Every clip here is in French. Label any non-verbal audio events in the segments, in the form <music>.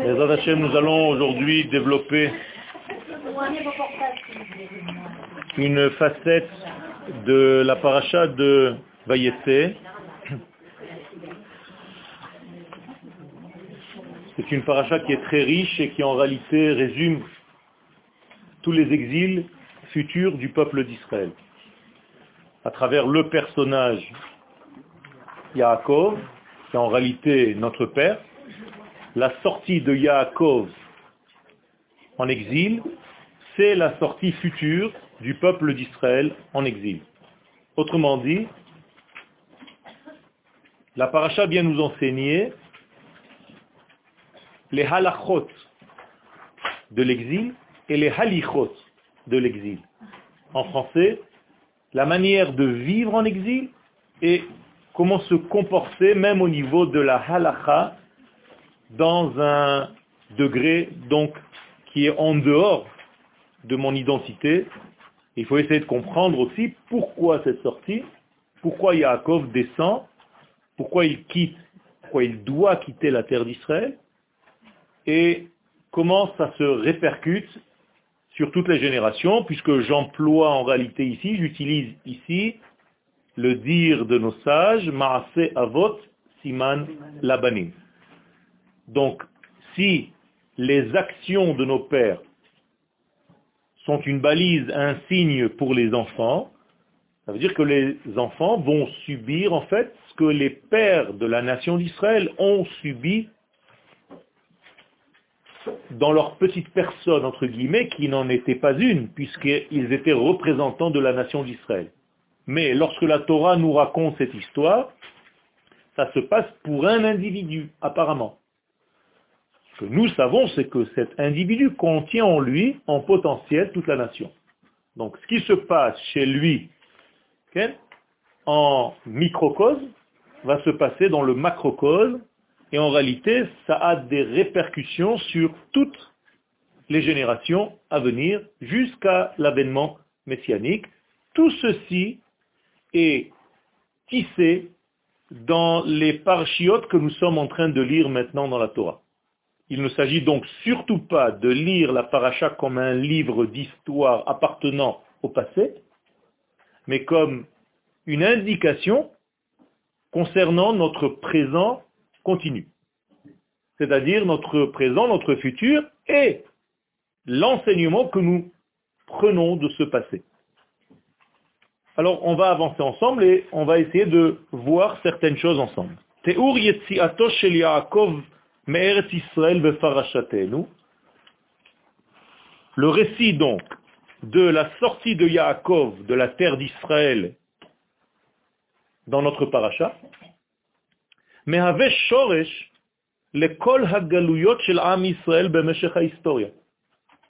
Les nous allons aujourd'hui développer une facette de la paracha de Vayetse. C'est une paracha qui est très riche et qui en réalité résume tous les exils futurs du peuple d'Israël. À travers le personnage Yaakov, qui est en réalité notre père, la sortie de Yaakov en exil, c'est la sortie future du peuple d'Israël en exil. Autrement dit, la paracha vient nous enseigner les halachot de l'exil et les halichot de l'exil. En français, la manière de vivre en exil et comment se comporter même au niveau de la halacha dans un degré donc qui est en dehors de mon identité. Il faut essayer de comprendre aussi pourquoi cette sortie, pourquoi Yaakov descend, pourquoi il quitte, pourquoi il doit quitter la terre d'Israël, et comment ça se répercute sur toutes les générations, puisque j'emploie en réalité ici, j'utilise ici le dire de nos sages, Maase Avot Siman Labanim. Donc, si les actions de nos pères sont une balise, un signe pour les enfants, ça veut dire que les enfants vont subir en fait ce que les pères de la nation d'Israël ont subi dans leur petite personne, entre guillemets, qui n'en était pas une, puisqu'ils étaient représentants de la nation d'Israël. Mais lorsque la Torah nous raconte cette histoire, ça se passe pour un individu, apparemment. Que nous savons, c'est que cet individu contient en lui, en potentiel, toute la nation. Donc ce qui se passe chez lui en microcosme va se passer dans le macrocosme et en réalité, ça a des répercussions sur toutes les générations à venir jusqu'à l'avènement messianique. Tout ceci est tissé dans les parchiotes que nous sommes en train de lire maintenant dans la Torah. Il ne s'agit donc surtout pas de lire la paracha comme un livre d'histoire appartenant au passé, mais comme une indication concernant notre présent continue. C'est-à-dire notre présent, notre futur et l'enseignement que nous prenons de ce passé. Alors on va avancer ensemble et on va essayer de voir certaines choses ensemble. Le récit donc de la sortie de Yaakov de la terre d'Israël dans notre paracha,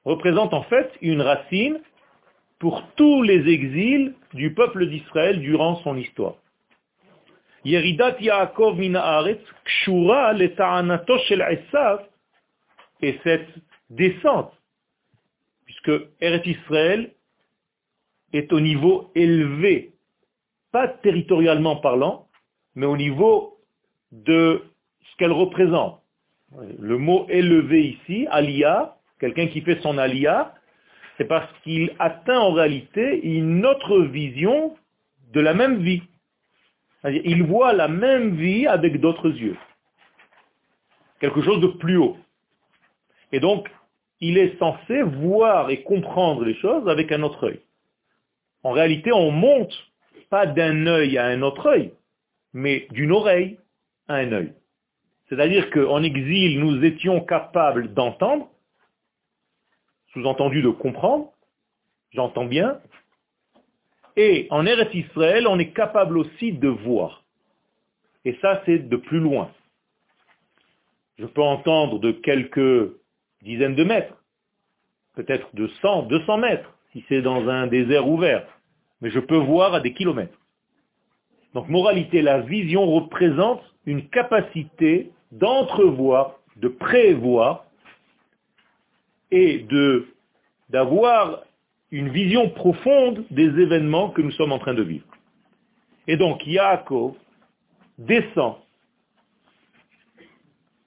représente en fait une racine pour tous les exils du peuple d'Israël durant son histoire. Yeridat Yaakov kshura shel et cette descente, puisque Eretz Israël est au niveau élevé, pas territorialement parlant, mais au niveau de ce qu'elle représente. Le mot élevé ici, alia, quelqu'un qui fait son alia, c'est parce qu'il atteint en réalité une autre vision de la même vie. Il voit la même vie avec d'autres yeux. Quelque chose de plus haut. Et donc, il est censé voir et comprendre les choses avec un autre œil. En réalité, on monte pas d'un œil à un autre œil, mais d'une oreille un œil. C'est-à-dire qu'en exil, nous étions capables d'entendre, sous-entendu de comprendre, j'entends bien, et en Eretz Israël, on est capable aussi de voir. Et ça, c'est de plus loin. Je peux entendre de quelques dizaines de mètres, peut-être de 100, 200 mètres, si c'est dans un désert ouvert, mais je peux voir à des kilomètres. Donc, moralité, la vision représente une capacité d'entrevoir, de prévoir et de d'avoir une vision profonde des événements que nous sommes en train de vivre. Et donc Yaakov descend,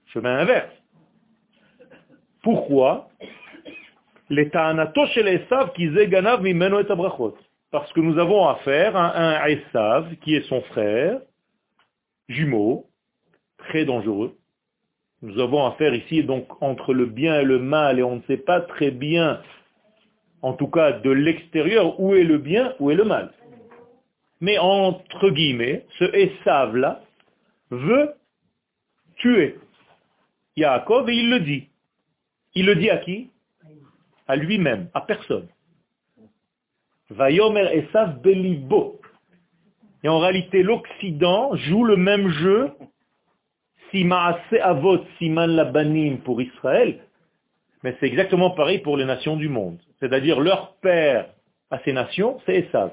chemin inverse, Pourquoi? Parce que nous avons affaire à un Esav qui est son frère, jumeau, très dangereux. Nous avons affaire ici donc entre le bien et le mal et on ne sait pas très bien, en tout cas de l'extérieur, où est le bien, où est le mal. Mais entre guillemets, ce Esav-là veut tuer Yaakov et il le dit. Il le dit à qui? À lui-même, à personne. Vayomer Esav Belibo. Et en réalité, l'Occident joue le même jeu si Avot Siman Labanim pour Israël, mais c'est exactement pareil pour les nations du monde. C'est-à-dire leur père à ces nations, c'est Esav.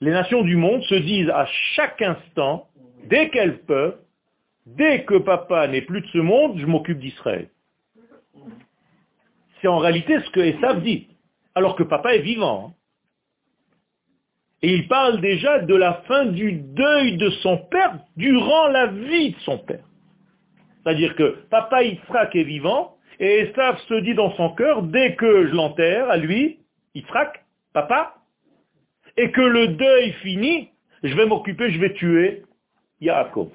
Les nations du monde se disent à chaque instant, dès qu'elles peuvent, dès que papa n'est plus de ce monde, je m'occupe d'Israël. C'est en réalité ce que Esav dit, alors que papa est vivant. Hein. Et il parle déjà de la fin du deuil de son père durant la vie de son père. C'est-à-dire que papa Yitzhak est vivant, et Esav se dit dans son cœur, dès que je l'enterre à lui, Yitzhak, papa, et que le deuil finit, je vais m'occuper, je vais tuer Yaakov.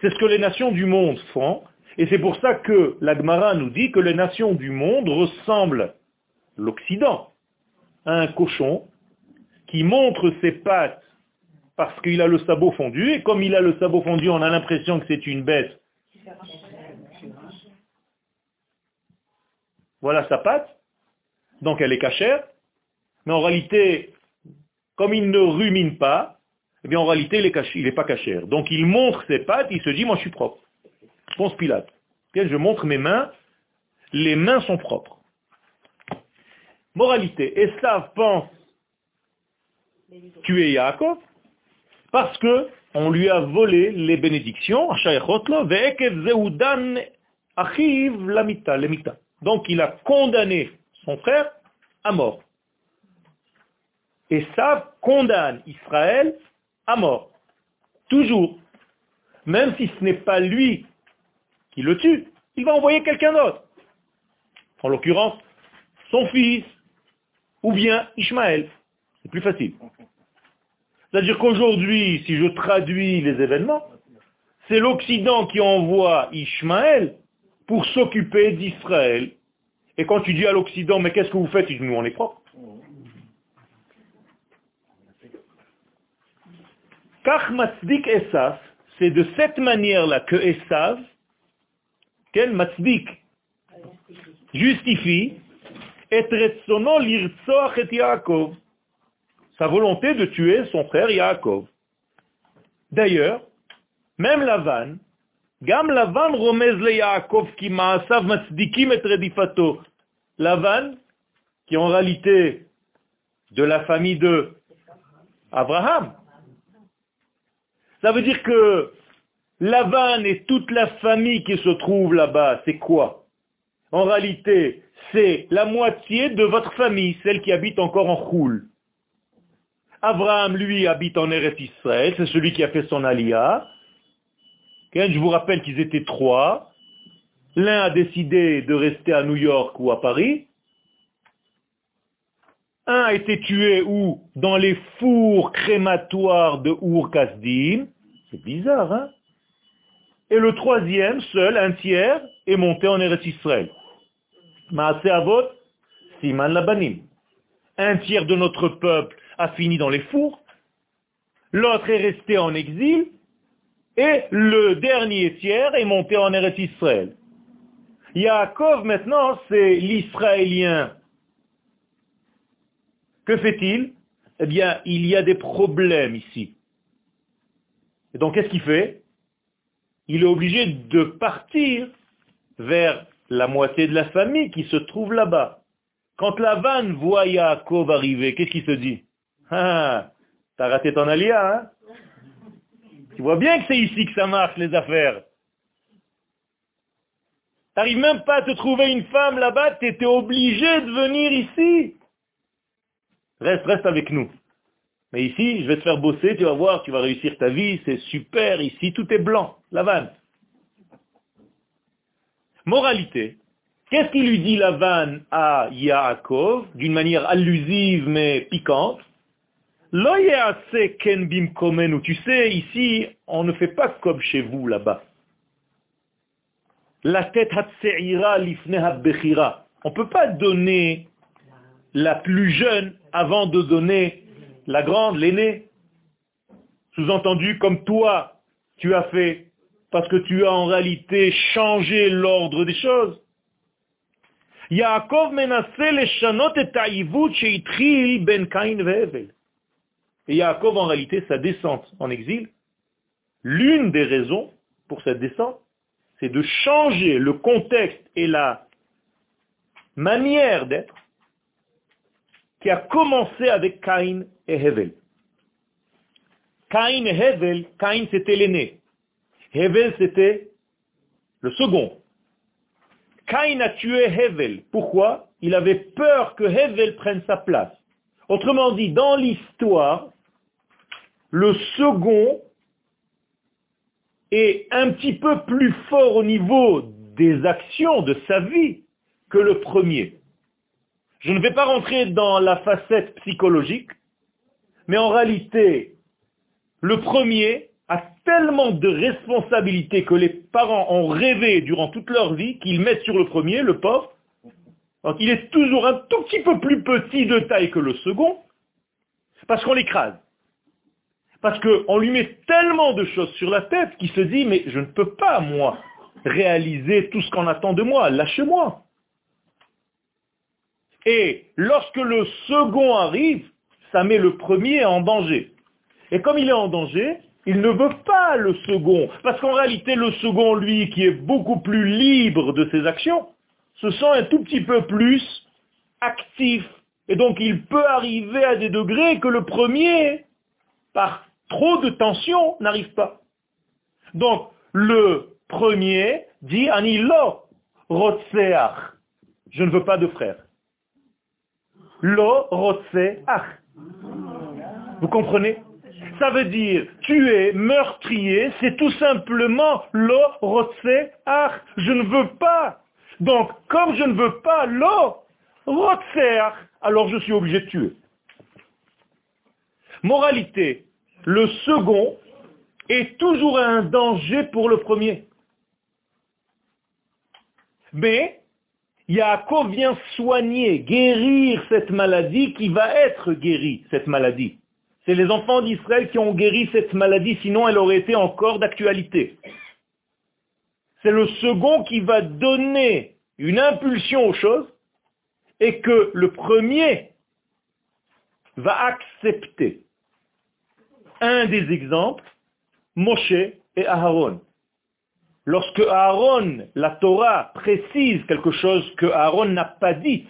C'est ce que les nations du monde font, et c'est pour ça que l'Agmara nous dit que les nations du monde ressemblent l'Occident à un cochon qui montre ses pattes parce qu'il a le sabot fondu, et comme il a le sabot fondu, on a l'impression que c'est une bête. Voilà sa patte, donc elle est cachère, mais en réalité, comme il ne rumine pas, eh bien en réalité il n'est pas cachère. Donc il montre ses pattes, il se dit, moi je suis propre. Pense Pilate. Je montre mes mains, les mains sont propres. Moralité, Esav pense tuer Yaakov parce que on lui a volé les bénédictions, donc il a condamné son frère à mort. Et ça condamne Israël à mort. Toujours. Même si ce n'est pas lui qui le tue, il va envoyer quelqu'un d'autre. En l'occurrence, son fils, ou bien Ishmaël. C'est plus facile. C'est-à-dire qu'aujourd'hui, si je traduis les événements, c'est l'Occident qui envoie Ishmaël pour s'occuper d'Israël. Et quand tu dis à l'Occident, mais qu'est-ce que vous faites? Il dit, nous on est propre. Esav, c'est de cette manière-là que Esav, quel Matzdik, justifie, et l'irtsoach et Yaakov sa volonté de tuer son frère Yaakov. D'ailleurs, même Lavan, Lavan romez le Yaakov qui ma'asav matzdikim et redifato. Lavan, qui en réalité de la famille de Abraham. Ça veut dire que Lavan et toute la famille qui se trouve là-bas, c'est quoi? En réalité, c'est la moitié de votre famille, celle qui habite encore en Choul. Abraham, lui, habite en Eretz Israël, c'est celui qui a fait son alia. Je vous rappelle qu'ils étaient trois. L'un a décidé de rester à New York ou à Paris. Un a été tué où Dans les fours crématoires de Ur Kasdim. C'est bizarre, hein Et le troisième, seul, un tiers, est monté en Eretz Israël. Maase Avot, Siman Labanim. Un tiers de notre peuple a fini dans les fours, l'autre est resté en exil, et le dernier tiers est monté en Eretz Israël. Yaakov, maintenant, c'est l'Israélien. Que fait-il? Eh bien, il y a des problèmes ici. Et donc, qu'est-ce qu'il fait? Il est obligé de partir vers la moitié de la famille qui se trouve là-bas. Quand la vanne voit Yaakov arriver, qu'est-ce qu'il se dit? Ah, t'as raté ton alia, hein? Tu vois bien que c'est ici que ça marche, les affaires. T'arrives même pas à te trouver une femme là-bas, t'étais obligé de venir ici. Reste, reste avec nous. Mais ici, je vais te faire bosser, tu vas voir, tu vas réussir ta vie, c'est super, ici tout est blanc, la vanne. Moralité, qu'est-ce qu'il lui dit Lavan à Yaakov, d'une manière allusive mais piquante Tu sais, ici, on ne fait pas comme chez vous là-bas. La tête. On ne peut pas donner la plus jeune avant de donner la grande, l'aînée. Sous-entendu, comme toi, tu as fait, parce que tu as en réalité changé l'ordre des choses. Yaakov et ben Kain. Et Yaakov, en réalité, sa descente en exil, l'une des raisons pour cette descente, c'est de changer le contexte et la manière d'être qui a commencé avec Caïn et Hevel. Caïn et Hevel, Caïn c'était l'aîné. Hevel c'était le second. Caïn a tué Hevel. Pourquoi? Il avait peur que Hevel prenne sa place. Autrement dit, dans l'histoire, le second est un petit peu plus fort au niveau des actions de sa vie que le premier. Je ne vais pas rentrer dans la facette psychologique, mais en réalité, le premier a tellement de responsabilités que les parents ont rêvé durant toute leur vie qu'ils mettent sur le premier, le pauvre. Donc il est toujours un tout petit peu plus petit de taille que le second, parce qu'on l'écrase. Parce qu'on lui met tellement de choses sur la tête qu'il se dit, mais je ne peux pas, moi, réaliser tout ce qu'on attend de moi, lâche-moi. Et lorsque le second arrive, ça met le premier en danger. Et comme il est en danger, il ne veut pas le second. Parce qu'en réalité, le second, lui, qui est beaucoup plus libre de ses actions, se sent un tout petit peu plus actif. Et donc il peut arriver à des degrés que le premier, par trop de tension n'arrive pas. Donc, le premier dit Anilo rotseach. Je ne veux pas de frère. Lo rotseach. Vous comprenez? Ça veut dire tu es meurtrier, c'est tout simplement lo rotseach. Je ne veux pas. Donc, comme je ne veux pas lo rotseach, alors je suis obligé de tuer. Moralité, le second est toujours un danger pour le premier. Mais Yaakov vient soigner, guérir cette maladie qui va être guérie, cette maladie. C'est les enfants d'Israël qui ont guéri cette maladie, sinon elle aurait été encore d'actualité. C'est le second qui va donner une impulsion aux choses et que le premier va accepter un des exemples, Moshe et Aaron. Lorsque Aaron, la Torah précise quelque chose que Aaron n'a pas dit,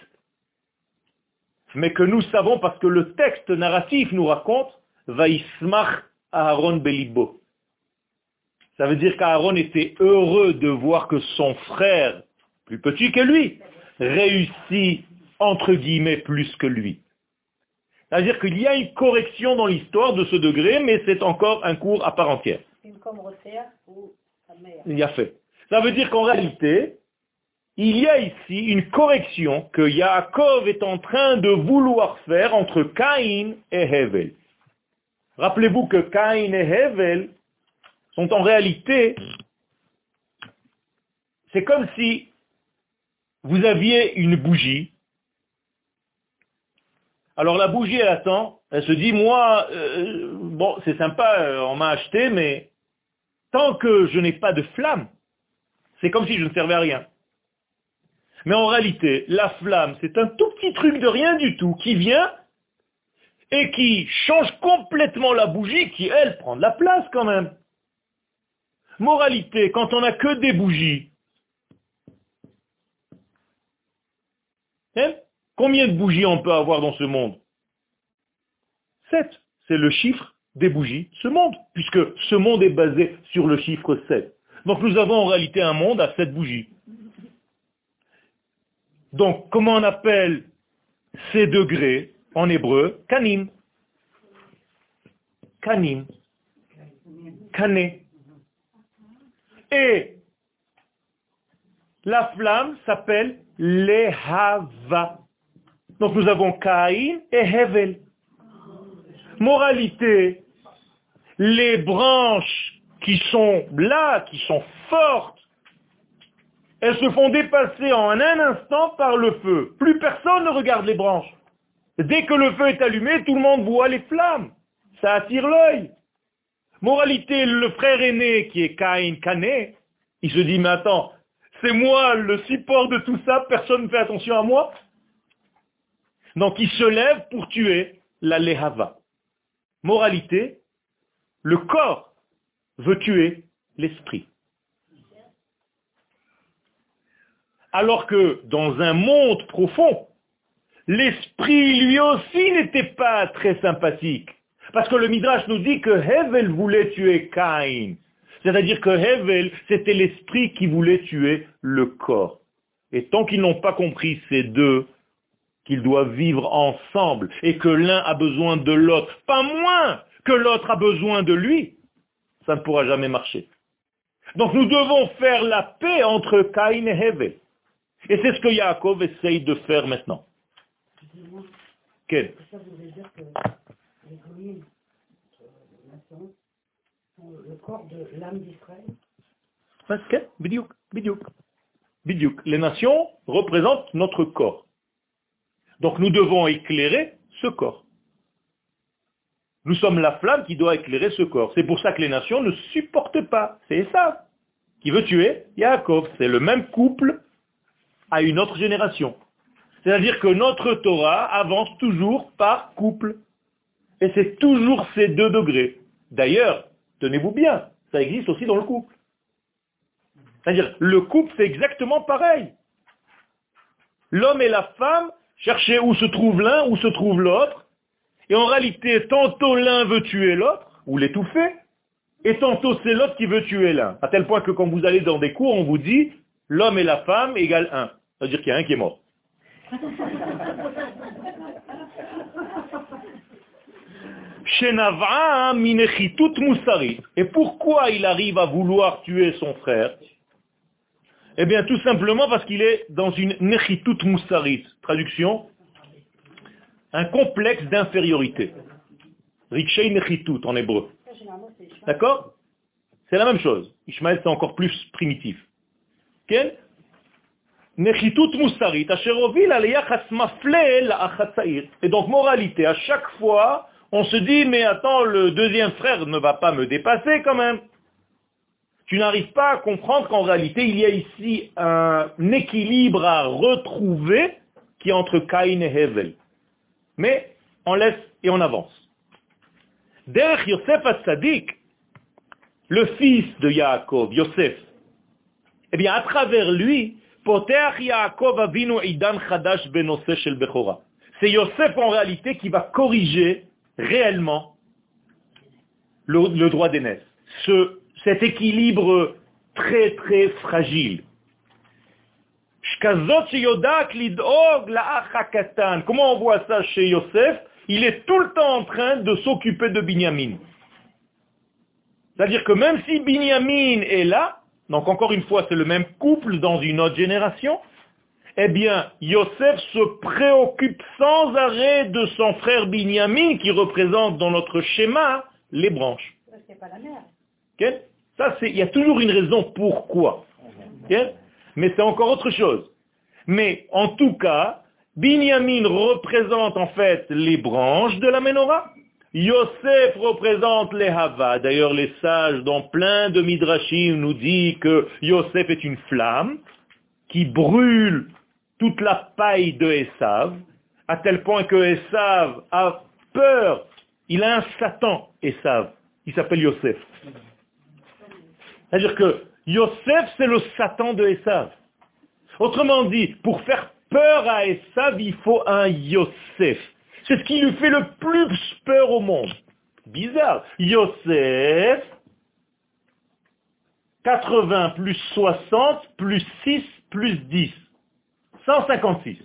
mais que nous savons parce que le texte narratif nous raconte, Vaismach Aaron Belibo. Ça veut dire qu'Aaron était heureux de voir que son frère, plus petit que lui, réussit entre guillemets plus que lui. C'est-à-dire qu'il y a une correction dans l'histoire de ce degré, mais c'est encore un cours à part entière. Il y a fait. Ça veut dire qu'en réalité, il y a ici une correction que Yaakov est en train de vouloir faire entre Caïn et Hevel. Rappelez-vous que Caïn et Hevel sont en réalité, c'est comme si vous aviez une bougie alors la bougie, elle attend, elle se dit, moi, euh, bon, c'est sympa, euh, on m'a acheté, mais tant que je n'ai pas de flamme, c'est comme si je ne servais à rien. Mais en réalité, la flamme, c'est un tout petit truc de rien du tout qui vient et qui change complètement la bougie qui, elle, prend de la place quand même. Moralité, quand on n'a que des bougies, hein, Combien de bougies on peut avoir dans ce monde? Sept. C'est le chiffre des bougies, ce monde, puisque ce monde est basé sur le chiffre 7. Donc nous avons en réalité un monde à sept bougies. Donc comment on appelle ces degrés en hébreu? Kanim. Kanim. Kané. Et La flamme s'appelle Lehava. Donc nous avons Caïn et Hevel. Moralité, les branches qui sont là, qui sont fortes, elles se font dépasser en un instant par le feu. Plus personne ne regarde les branches. Dès que le feu est allumé, tout le monde voit les flammes. Ça attire l'œil. Moralité, le frère aîné qui est Caïn Cané, il se dit, mais attends, c'est moi le support de tout ça, personne ne fait attention à moi. Donc il se lève pour tuer la Lehava. Moralité, le corps veut tuer l'esprit. Alors que dans un monde profond, l'esprit lui aussi n'était pas très sympathique. Parce que le Midrash nous dit que Hevel voulait tuer Caïn. C'est-à-dire que Hevel, c'était l'esprit qui voulait tuer le corps. Et tant qu'ils n'ont pas compris ces deux, qu'ils doivent vivre ensemble et que l'un a besoin de l'autre, pas moins que l'autre a besoin de lui, ça ne pourra jamais marcher. Donc nous devons faire la paix entre Caïn et Hevel. Et c'est ce que Yaakov essaye de faire maintenant. Quel le corps de l'âme d'Israël Les nations représentent notre corps. Donc nous devons éclairer ce corps. Nous sommes la flamme qui doit éclairer ce corps. C'est pour ça que les nations ne supportent pas. C'est ça qui veut tuer Yaakov. C'est le même couple à une autre génération. C'est-à-dire que notre Torah avance toujours par couple. Et c'est toujours ces deux degrés. D'ailleurs, tenez-vous bien, ça existe aussi dans le couple. C'est-à-dire, le couple, c'est exactement pareil. L'homme et la femme cherchaient où se trouve l'un, où se trouve l'autre. Et en réalité, tantôt l'un veut tuer l'autre, ou l'étouffer, et tantôt c'est l'autre qui veut tuer l'un. À tel point que quand vous allez dans des cours, on vous dit, l'homme et la femme égale un. C'est-à-dire qu'il y a un qui est mort. <laughs> Et pourquoi il arrive à vouloir tuer son frère? Eh bien, tout simplement parce qu'il est dans une nechitut moussarit. Traduction Un complexe d'infériorité. Rikshei nechitut en hébreu. D'accord? C'est la même chose. Ishmael, c'est encore plus primitif. Quel et donc, moralité, à chaque fois, on se dit, mais attends, le deuxième frère ne va pas me dépasser quand même. Tu n'arrives pas à comprendre qu'en réalité, il y a ici un équilibre à retrouver qui est entre Caïn et Hevel. Mais on laisse et on avance. Derrière Yosef Assadik, le fils de Yaakov, Yosef, eh bien, à travers lui, c'est Yosef en réalité qui va corriger réellement le, droit d'aînesse. Ce, cet équilibre très très fragile. Comment on voit ça chez Yosef? Il est tout le temps en train de s'occuper de Binyamin. C'est-à-dire que même si Binyamin est là, donc encore une fois, c'est le même couple dans une autre génération, eh bien, Yosef se préoccupe sans arrêt de son frère Binyamin qui représente dans notre schéma les branches. Pas la mère. Il y a toujours une raison pourquoi. Mais c'est encore autre chose. Mais en tout cas, Binyamin représente en fait les branches de la menorah. Yosef représente les Hava. D'ailleurs, les sages, dans plein de Midrashim, nous disent que Yosef est une flamme qui brûle toute la paille de Esav, à tel point que Esav a peur. Il a un Satan, Esav. Il s'appelle Yosef. C'est-à-dire que Yosef, c'est le Satan de Esav. Autrement dit, pour faire peur à Esav, il faut un Yosef. C'est ce qui lui fait le plus peur au monde. Bizarre. Yosef, 80 plus 60 plus 6 plus 10. 156.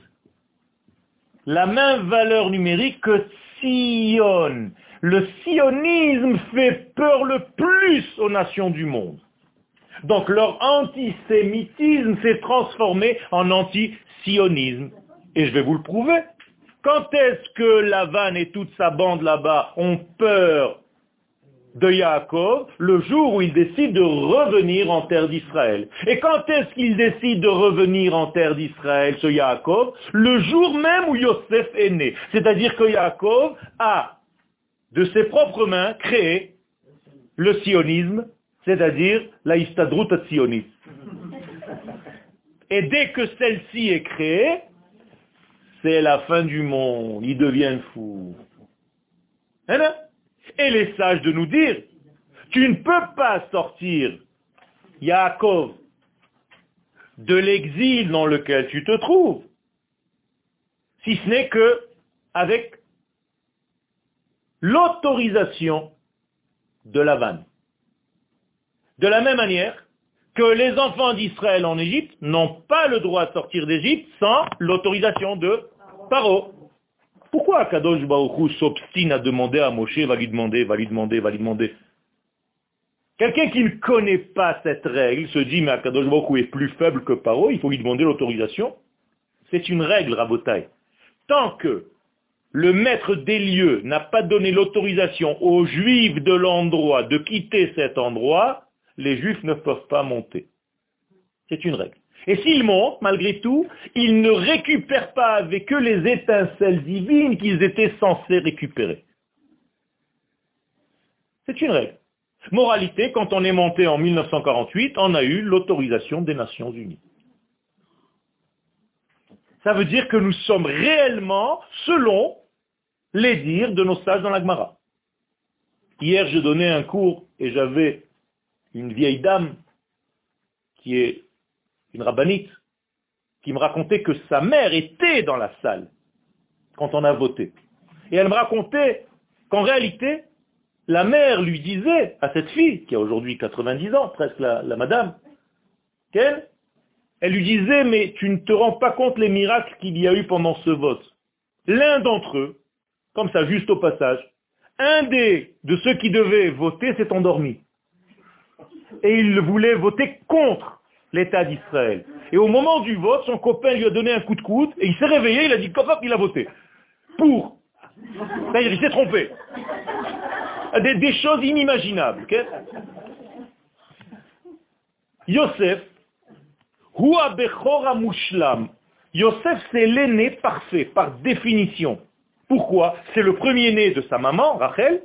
La même valeur numérique que Sion. Le sionisme fait peur le plus aux nations du monde. Donc leur antisémitisme s'est transformé en anti-sionisme. Et je vais vous le prouver. Quand est-ce que Lavan et toute sa bande là-bas ont peur de Yaakov? Le jour où il décide de revenir en terre d'Israël. Et quand est-ce qu'il décide de revenir en terre d'Israël, ce Yaakov? Le jour même où Yosef est né. C'est-à-dire que Yaakov a, de ses propres mains, créé le sionisme, c'est-à-dire la istadrut sioniste. Et dès que celle-ci est créée, c'est la fin du monde, ils deviennent fous. Hein, hein? Et les sages de nous dire, tu ne peux pas sortir, Yaakov, de l'exil dans lequel tu te trouves, si ce n'est que avec l'autorisation de la vanne. De la même manière que les enfants d'Israël en Égypte n'ont pas le droit de sortir d'Égypte sans l'autorisation de Paro. Pourquoi Kadosh Baruch s'obstine à demander à Moshe, va lui demander, va lui demander, va lui demander? Quelqu'un qui ne connaît pas cette règle se dit, mais Akadosh Baruch est plus faible que Paro, il faut lui demander l'autorisation. C'est une règle, Rabotai. Tant que le maître des lieux n'a pas donné l'autorisation aux juifs de l'endroit de quitter cet endroit, les juifs ne peuvent pas monter. C'est une règle. Et s'ils montent, malgré tout, ils ne récupèrent pas avec eux les étincelles divines qu'ils étaient censés récupérer. C'est une règle. Moralité, quand on est monté en 1948, on a eu l'autorisation des Nations Unies. Ça veut dire que nous sommes réellement selon les dires de nos sages dans l'Agmara. Hier, je donnais un cours et j'avais une vieille dame qui est une rabbinite, qui me racontait que sa mère était dans la salle quand on a voté. Et elle me racontait qu'en réalité, la mère lui disait à cette fille, qui a aujourd'hui 90 ans, presque la, madame, qu'elle, elle lui disait, mais tu ne te rends pas compte les miracles qu'il y a eu pendant ce vote. L'un d'entre eux, comme ça, juste au passage, un des de ceux qui devaient voter s'est endormi. Et il voulait voter contre l'État d'Israël. Et au moment du vote, son copain lui a donné un coup de coude, et il s'est réveillé, il a dit, hop, il a voté. Pour. Il s'est trompé. Des, choses inimaginables. Yosef. Yosef, c'est l'aîné parfait, par définition. Pourquoi? C'est le premier-né de sa maman, Rachel.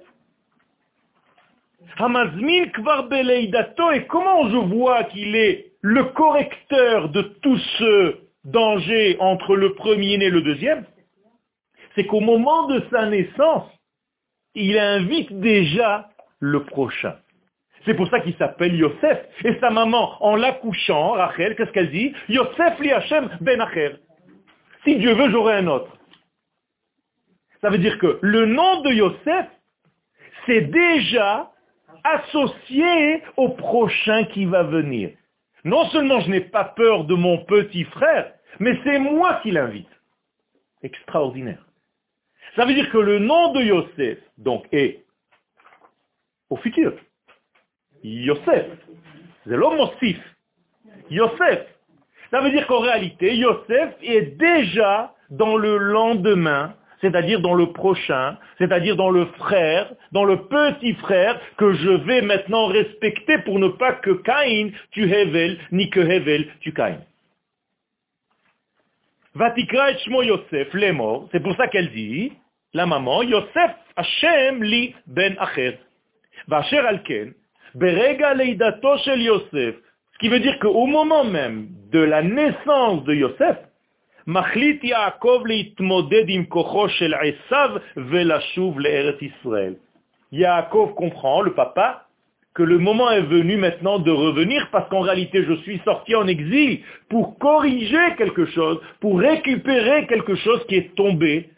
Hamazmin Kvar et comment je vois qu'il est le correcteur de tout ce danger entre le premier-né et le deuxième? C'est qu'au moment de sa naissance, il invite déjà le prochain. C'est pour ça qu'il s'appelle Yosef. Et sa maman, en l'accouchant, Rachel, qu'est-ce qu'elle dit? Yosef li Hashem ben Acher. Si Dieu veut, j'aurai un autre. Ça veut dire que le nom de Yosef, c'est déjà associé au prochain qui va venir. Non seulement je n'ai pas peur de mon petit frère, mais c'est moi qui l'invite. Extraordinaire. Ça veut dire que le nom de Yosef, donc, est au futur. Yosef. C'est l'homme Yosef. Ça veut dire qu'en réalité, Yosef est déjà dans le lendemain c'est-à-dire dans le prochain, c'est-à-dire dans le frère, dans le petit frère que je vais maintenant respecter pour ne pas que Caïn tu Hevel, ni que Hevel tu Caïn. Vatikra et Shmo Yosef, les morts, c'est pour ça qu'elle dit, la maman, Yosef Hashem li ben acher. Vacher alken, berega leidato shel Yosef. Ce qui veut dire qu'au moment même de la naissance de Yosef, Yaakov comprend, le papa, que le moment est venu maintenant de revenir parce qu'en réalité je suis sorti en exil pour corriger quelque chose, pour récupérer quelque chose qui est tombé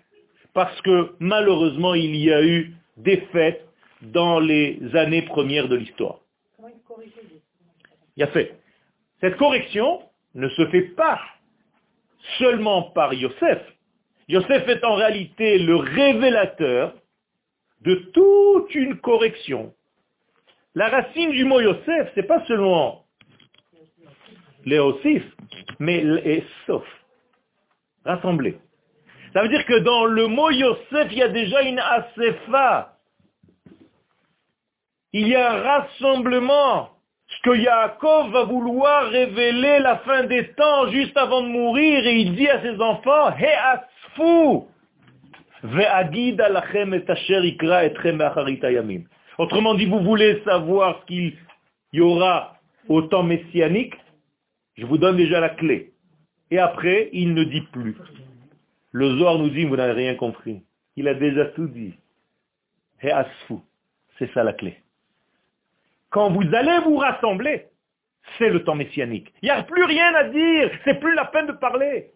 parce que malheureusement il y a eu des fêtes dans les années premières de l'histoire. Il a fait. Cette correction ne se fait pas seulement par Yosef. Yosef est en réalité le révélateur de toute une correction. La racine du mot Yosef, ce n'est pas seulement Léosif, mais sauf. Rassembler. Ça veut dire que dans le mot Yosef, il y a déjà une asefa. Il y a un rassemblement. Ce que Yaakov va vouloir révéler la fin des temps juste avant de mourir et il dit à ses enfants, He asfu, Autrement dit, vous voulez savoir ce qu'il y aura au temps messianique, je vous donne déjà la clé. Et après, il ne dit plus. Le Zohar nous dit, vous n'avez rien compris. Il a déjà tout dit. C'est ça la clé. Quand vous allez vous rassembler, c'est le temps messianique. Il n'y a plus rien à dire. C'est plus la peine de parler.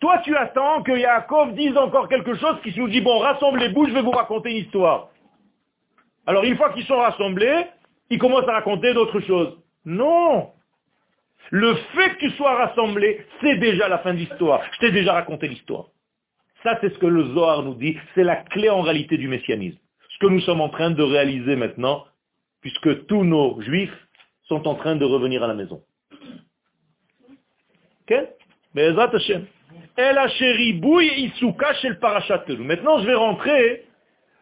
Toi, tu attends que Yaakov dise encore quelque chose qui nous dit, bon, rassemblez-vous, je vais vous raconter une histoire. Alors, une fois qu'ils sont rassemblés, ils commencent à raconter d'autres choses. Non Le fait que tu sois rassemblé, c'est déjà la fin de l'histoire. Je t'ai déjà raconté l'histoire. Ça, c'est ce que le Zohar nous dit. C'est la clé en réalité du messianisme. Ce que nous sommes en train de réaliser maintenant, puisque tous nos juifs sont en train de revenir à la maison. Maintenant, je vais rentrer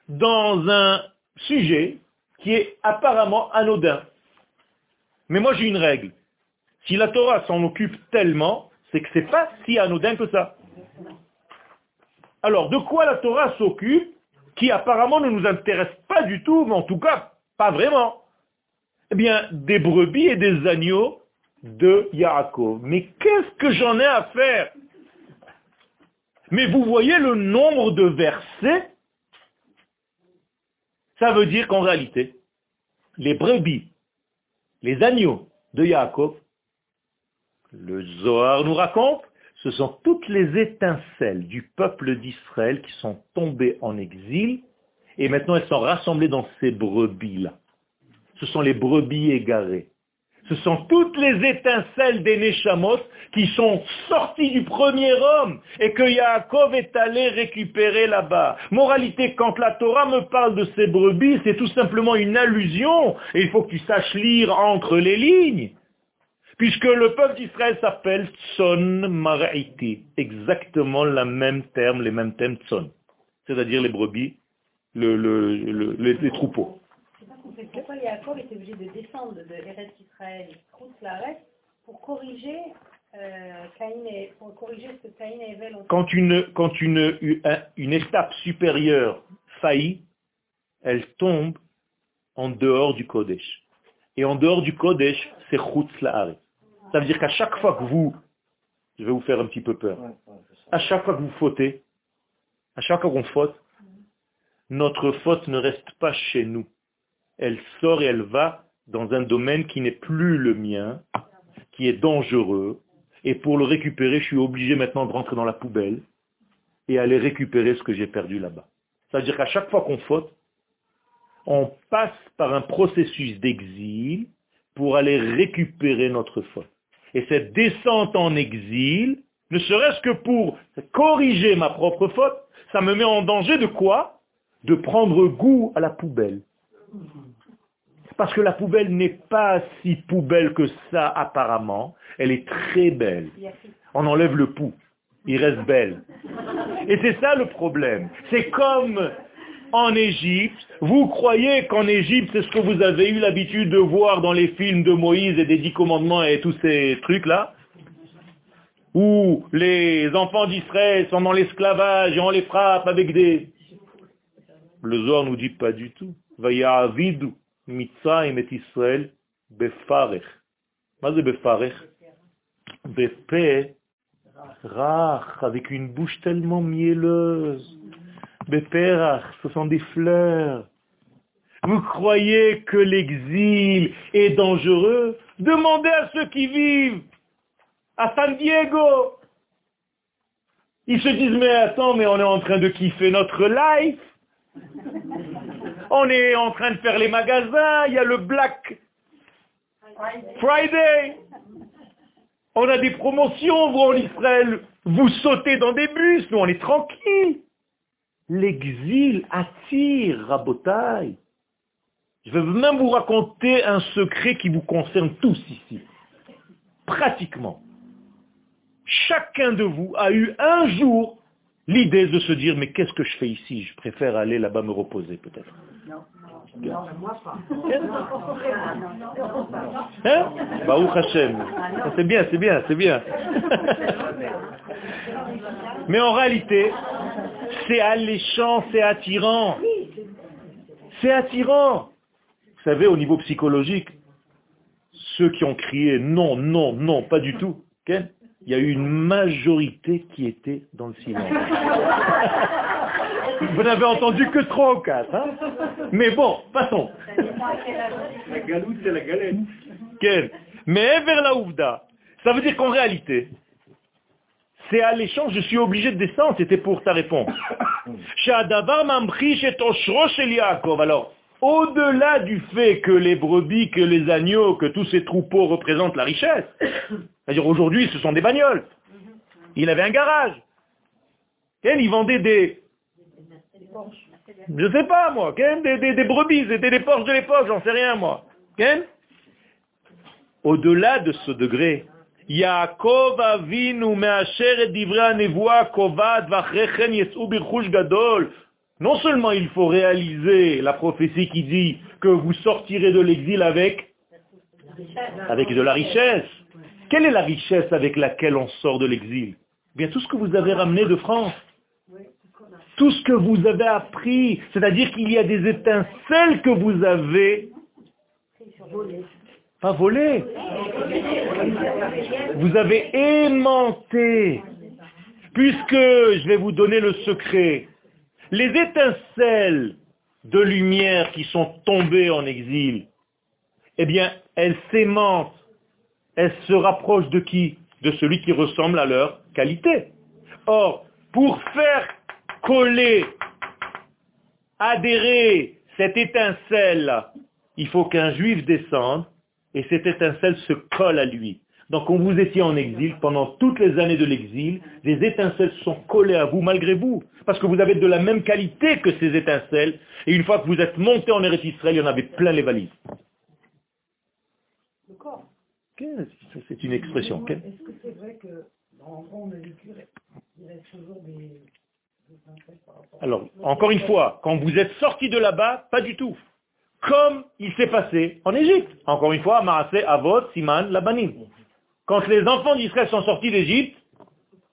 dans un sujet qui est apparemment anodin. Mais moi, j'ai une règle. Si la Torah s'en occupe tellement, c'est que c'est pas si anodin que ça. Alors, de quoi la Torah s'occupe qui apparemment ne nous intéresse pas du tout, mais en tout cas, pas vraiment. Eh bien, des brebis et des agneaux de Yaakov. Mais qu'est-ce que j'en ai à faire? Mais vous voyez le nombre de versets? Ça veut dire qu'en réalité, les brebis, les agneaux de Yaakov, le Zohar nous raconte, ce sont toutes les étincelles du peuple d'Israël qui sont tombées en exil et maintenant elles sont rassemblées dans ces brebis-là. Ce sont les brebis égarées. Ce sont toutes les étincelles des Neshamos qui sont sorties du premier homme et que Yaakov est allé récupérer là-bas. Moralité, quand la Torah me parle de ces brebis, c'est tout simplement une allusion et il faut que tu saches lire entre les lignes. Puisque le peuple d'Israël s'appelle Tson Maraiti, exactement le même terme, les mêmes thèmes Tson, c'est-à-dire les brebis, les troupeaux pourquoi Yaakov était obligé de descendre de Eretz Israël, pour corriger, euh, et, pour corriger ce que Caïn et Evel ont Quand une, quand une, une étape supérieure faillit, elle tombe en dehors du Kodesh. Et en dehors du Kodesh, c'est Chutz La'aret. Ça veut dire qu'à chaque fois que vous, je vais vous faire un petit peu peur, à chaque fois que vous fautez, à chaque fois qu'on faute, notre faute ne reste pas chez nous elle sort et elle va dans un domaine qui n'est plus le mien, qui est dangereux, et pour le récupérer, je suis obligé maintenant de rentrer dans la poubelle et aller récupérer ce que j'ai perdu là-bas. C'est-à-dire qu'à chaque fois qu'on faute, on passe par un processus d'exil pour aller récupérer notre faute. Et cette descente en exil, ne serait-ce que pour corriger ma propre faute, ça me met en danger de quoi? De prendre goût à la poubelle. Parce que la poubelle n'est pas si poubelle que ça apparemment. Elle est très belle. On enlève le pouls. Il reste belle. Et c'est ça le problème. C'est comme en Égypte. Vous croyez qu'en Égypte, c'est ce que vous avez eu l'habitude de voir dans les films de Moïse et des dix commandements et tous ces trucs-là? Où les enfants d'Israël sont dans l'esclavage et on les frappe avec des... Le Zohar nous dit pas du tout. Vayavidu Mitzrayim et Israël befarech. Qu'est-ce befarech rach, avec une bouche tellement mielleuse. Beperach, ce sont des fleurs. Vous croyez que l'exil est dangereux? Demandez à ceux qui vivent à San Diego. Ils se disent, mais attends, mais on est en train de kiffer notre life. On est en train de faire les magasins, il y a le Black Friday. On a des promotions, vous en Israël, vous sautez dans des bus, nous on est tranquille. L'exil attire, rabotaille. Je vais même vous raconter un secret qui vous concerne tous ici. pratiquement, chacun de vous a eu un jour l'idée de se dire, mais qu'est-ce que je fais ici? Je préfère aller là-bas me reposer peut-être. Hein? Hashem. C'est bien, c'est bien, c'est bien. <laughs> Mais en réalité, c'est alléchant, c'est attirant. C'est attirant. Vous savez, au niveau psychologique, ceux qui ont crié non, non, non, pas du tout, il y a eu une majorité qui était dans le silence. <laughs> Vous n'avez entendu que trois ou quatre. Hein Mais bon, passons. La galoute, c'est la galette. Mais vers la ouvda, ça veut dire qu'en réalité, c'est à l'échange, je suis obligé de descendre, c'était pour ta réponse. <coughs> Alors, au-delà du fait que les brebis, que les agneaux, que tous ces troupeaux représentent la richesse, c'est-à-dire aujourd'hui ce sont des bagnoles, il avait un garage, il vendait des, je ne sais pas moi, des, des, des brebis, c'était des Porsche de l'époque, j'en sais rien moi. Au-delà de ce degré, Yaakov avinu me'asher et divra nevoa kovad vachrechen yesu birchush gadol. Non seulement il faut réaliser la prophétie qui dit que vous sortirez de l'exil avec, avec de la richesse. Quelle est la richesse avec laquelle on sort de l'exil? Bien tout ce que vous avez ramené de France. Tout ce que vous avez appris. C'est-à-dire qu'il y a des étincelles que vous avez pas volé. Vous avez aimanté. Puisque je vais vous donner le secret. Les étincelles de lumière qui sont tombées en exil, eh bien, elles s'aimantent. Elles se rapprochent de qui? De celui qui ressemble à leur qualité. Or, pour faire coller, adhérer cette étincelle, il faut qu'un juif descende et cette étincelle se colle à lui. Donc quand vous étiez en exil, pendant toutes les années de l'exil, les étincelles sont collées à vous malgré vous, parce que vous avez de la même qualité que ces étincelles, et une fois que vous êtes monté en Eretz Israël, il y en avait plein les valises. C'est une expression. Est-ce que c'est vrai que dans on il reste toujours des... Alors, encore une fois, quand vous êtes sorti de là-bas, pas du tout comme il s'est passé en Égypte. Encore une fois, Maasé, Avot, Siman, Labanim. Quand les enfants d'Israël sont sortis d'Égypte,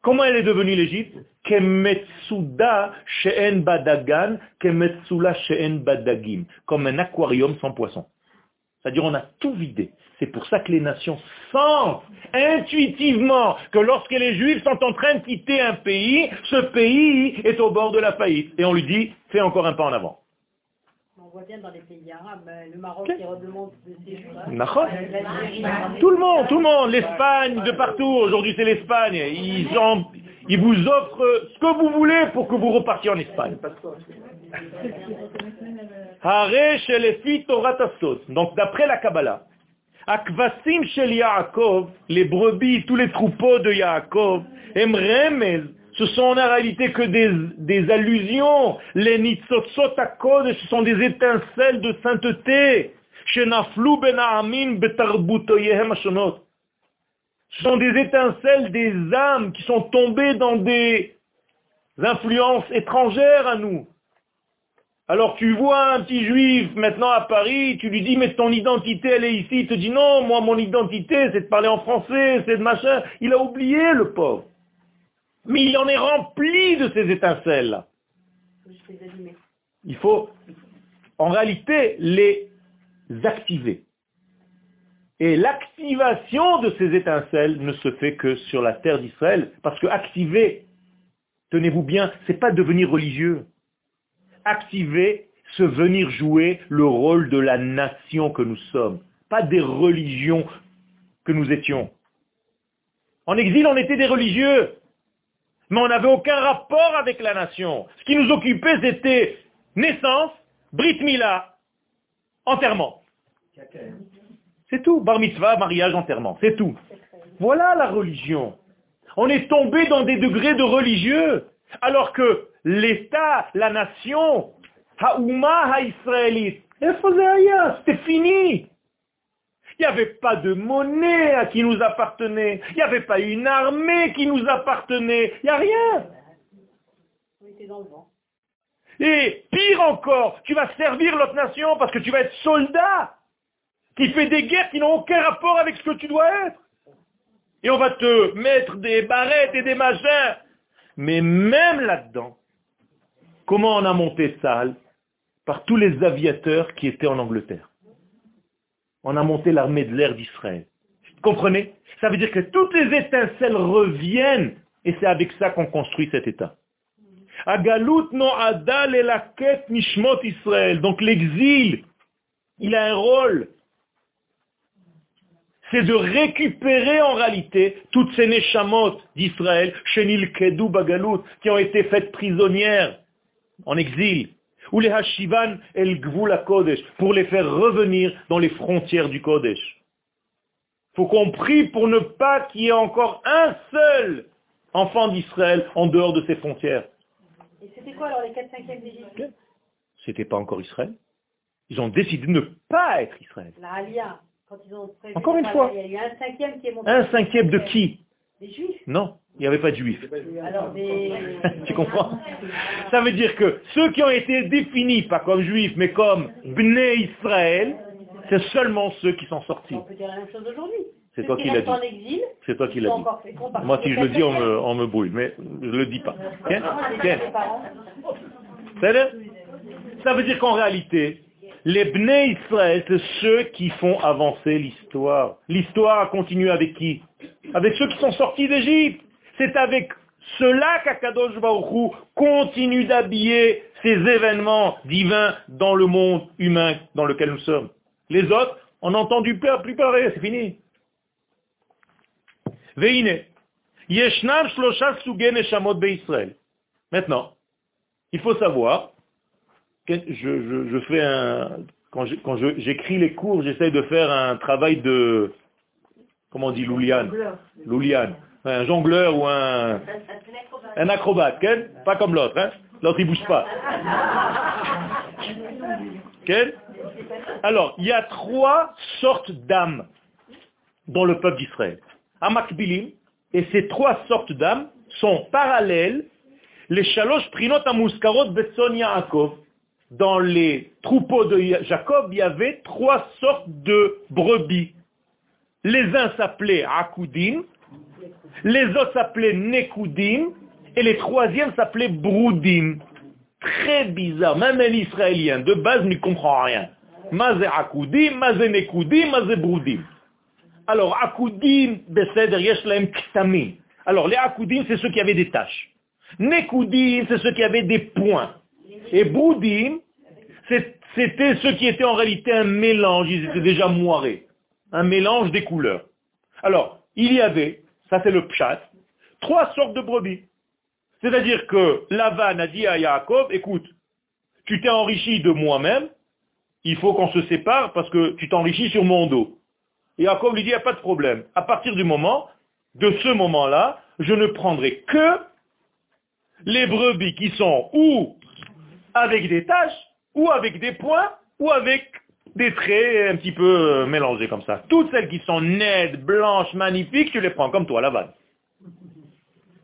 comment elle est devenue l'Égypte Kemetsuda she'en badagan, kemetsula she'en badagim. Comme un aquarium sans poisson. C'est-à-dire on a tout vidé. C'est pour ça que les nations sentent intuitivement que lorsque les Juifs sont en train de quitter un pays, ce pays est au bord de la faillite. Et on lui dit, fais encore un pas en avant. Voit bien dans les pays arabes, euh, le Maroc qui redemande de ses Tout le monde, tout le monde, l'Espagne, de partout, aujourd'hui c'est l'Espagne, ils, ils vous offrent ce que vous voulez pour que vous repartiez en Espagne. <laughs> Donc d'après la Kabbalah, Akvasim shel Yaakov, les brebis, tous les troupeaux de Yaakov, Emremez, ce sont en réalité que des, allusions. Les nitzotzot ce sont des étincelles de sainteté. Ben ce sont des étincelles des âmes qui sont tombées dans des influences étrangères à nous. Alors tu vois un petit juif maintenant à Paris, tu lui dis mais ton identité elle est ici, il te dit non, moi mon identité c'est de parler en français, c'est de machin. Il a oublié le pauvre. Mais il en est rempli de ces étincelles. Il faut, en réalité, les activer. Et l'activation de ces étincelles ne se fait que sur la terre d'Israël, parce que activer, tenez-vous bien, c'est pas devenir religieux. Activer, c'est venir jouer le rôle de la nation que nous sommes, pas des religions que nous étions. En exil, on était des religieux. Mais on n'avait aucun rapport avec la nation. Ce qui nous occupait, c'était naissance, brit mila, enterrement. C'est tout. Bar mitzvah, mariage, enterrement. C'est tout. Voilà la religion. On est tombé dans des degrés de religieux. Alors que l'État, la nation, Haouma ha-israélite, c'était fini. Il n'y avait pas de monnaie à qui nous appartenait. Il n'y avait pas une armée qui nous appartenait. Il n'y a rien. On était dans le vent. Et pire encore, tu vas servir l'autre nation parce que tu vas être soldat qui fait des guerres qui n'ont aucun rapport avec ce que tu dois être. Et on va te mettre des barrettes et des machins. Mais même là-dedans, comment on a monté salle Par tous les aviateurs qui étaient en Angleterre. On a monté l'armée de l'air d'Israël. Comprenez Ça veut dire que toutes les étincelles reviennent et c'est avec ça qu'on construit cet État. Agalut adal Israël. Donc l'exil, il a un rôle. C'est de récupérer en réalité toutes ces neshamot d'Israël, Shenil Kedou Bagalut, qui ont été faites prisonnières en exil. Ou les Hashivan El Gvul Kodesh, pour les faire revenir dans les frontières du Kodesh. faut qu'on prie pour ne pas qu'il y ait encore un seul enfant d'Israël en dehors de ces frontières. Et c'était quoi alors les 4 5 d'Égypte? C'était pas encore Israël. Ils ont décidé de ne pas être Israël. La Alia, quand ils ont prévu Encore une fois. Il y a eu un cinquième qui est monté. Un cinquième de qui? Des Juifs? Non, il n'y avait pas de juifs. Alors des... <laughs> tu comprends? Ça veut dire que ceux qui ont été définis, pas comme juifs, mais comme Bnei Israël, c'est seulement ceux qui sont sortis. On peut dire la même chose aujourd'hui. C'est toi qui l'as dit. en exil, C'est toi qui ils l'as sont dit. Moi, si je le dis, on me, on me brûle, mais je le dis pas. Tiens, tiens. veut- Ça veut dire qu'en réalité, les Bnei Israël, c'est ceux qui font avancer l'histoire. L'histoire a continué avec qui? Avec ceux qui sont sortis d'Égypte. C'est avec cela qu'Akadosh Baruch Hu continue d'habiller ces événements divins dans le monde humain dans lequel nous sommes. Les autres, on n'a entendu plus, parler, c'est fini. Maintenant, il faut savoir je, je- je fais un, quand je- quand je- j'écris les cours, j'essaie de faire un travail de, comment on dit, Louliane, Louliane, un jongleur ou un, un acrobate, quel? Pas comme l'autre, hein? L'autre il bouge pas. <laughs> Quel? Alors, il y a trois sortes d'âmes dans le peuple d'Israël. Amakbilim, et ces trois sortes d'âmes sont parallèles. Les shalosh prinot amuskarot betson Yaakov. Dans les troupeaux de Jacob, il y avait trois sortes de brebis. Les uns s'appelaient Akoudim, les autres s'appelaient Nekoudim, et les troisièmes s'appelaient Broudim. Très bizarre, même un Israélien de base ne comprend rien. Mazé Akoudim, Mazé Nekoudim, Mazé Broudim. Alors, Akoudim, Beseder, Yesh Lahem Ktamim. Alors, les Akoudim, c'est ceux qui avaient des taches. Nekoudim, c'est ceux qui avaient des points. Et Broudim, c'était ceux qui étaient en réalité un mélange, ils étaient déjà moirés. Un mélange des couleurs. Alors, il y avait, ça c'est le pshat, trois sortes de brebis. C'est-à-dire que Lavan a dit à Yaakov, écoute, tu t'es enrichi de moi-même, il faut qu'on se sépare parce que tu t'enrichis sur mon dos. Et Yaakov lui dit, il n'y a pas de problème. À partir du moment, de ce moment-là, je ne prendrai que les brebis qui sont ou avec des taches, ou avec des points, ou avec des traits un petit peu euh, mélangés comme ça. Toutes celles qui sont nettes, blanches, magnifiques, tu les prends comme toi, la vanne.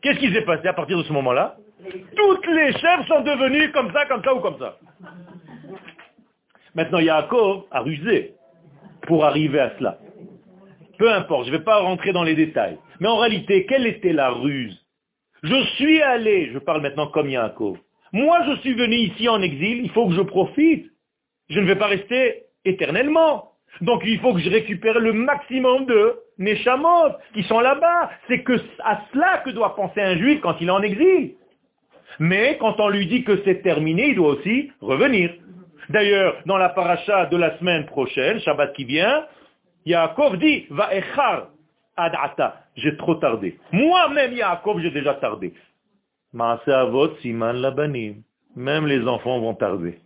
Qu'est-ce qui s'est passé à partir de ce moment-là? Toutes les chèvres sont devenues comme ça, comme ça ou comme ça. Maintenant, Yaakov a rusé pour arriver à cela. Peu importe, je ne vais pas rentrer dans les détails. Mais en réalité, quelle était la ruse? Je suis allé, je parle maintenant comme Yaakov. Moi, je suis venu ici en exil, il faut que je profite. Je ne vais pas rester éternellement. Donc il faut que je récupère le maximum de Neshamot qui sont là-bas. C'est que à cela que doit penser un juif quand il est en exil. Mais quand on lui dit que c'est terminé, il doit aussi revenir. D'ailleurs, dans la paracha de la semaine prochaine, Shabbat qui vient, Yaakov dit, va echar ad ata. J'ai trop tardé. Moi-même, Yaakov, j'ai déjà tardé. Siman. Même les enfants vont tarder.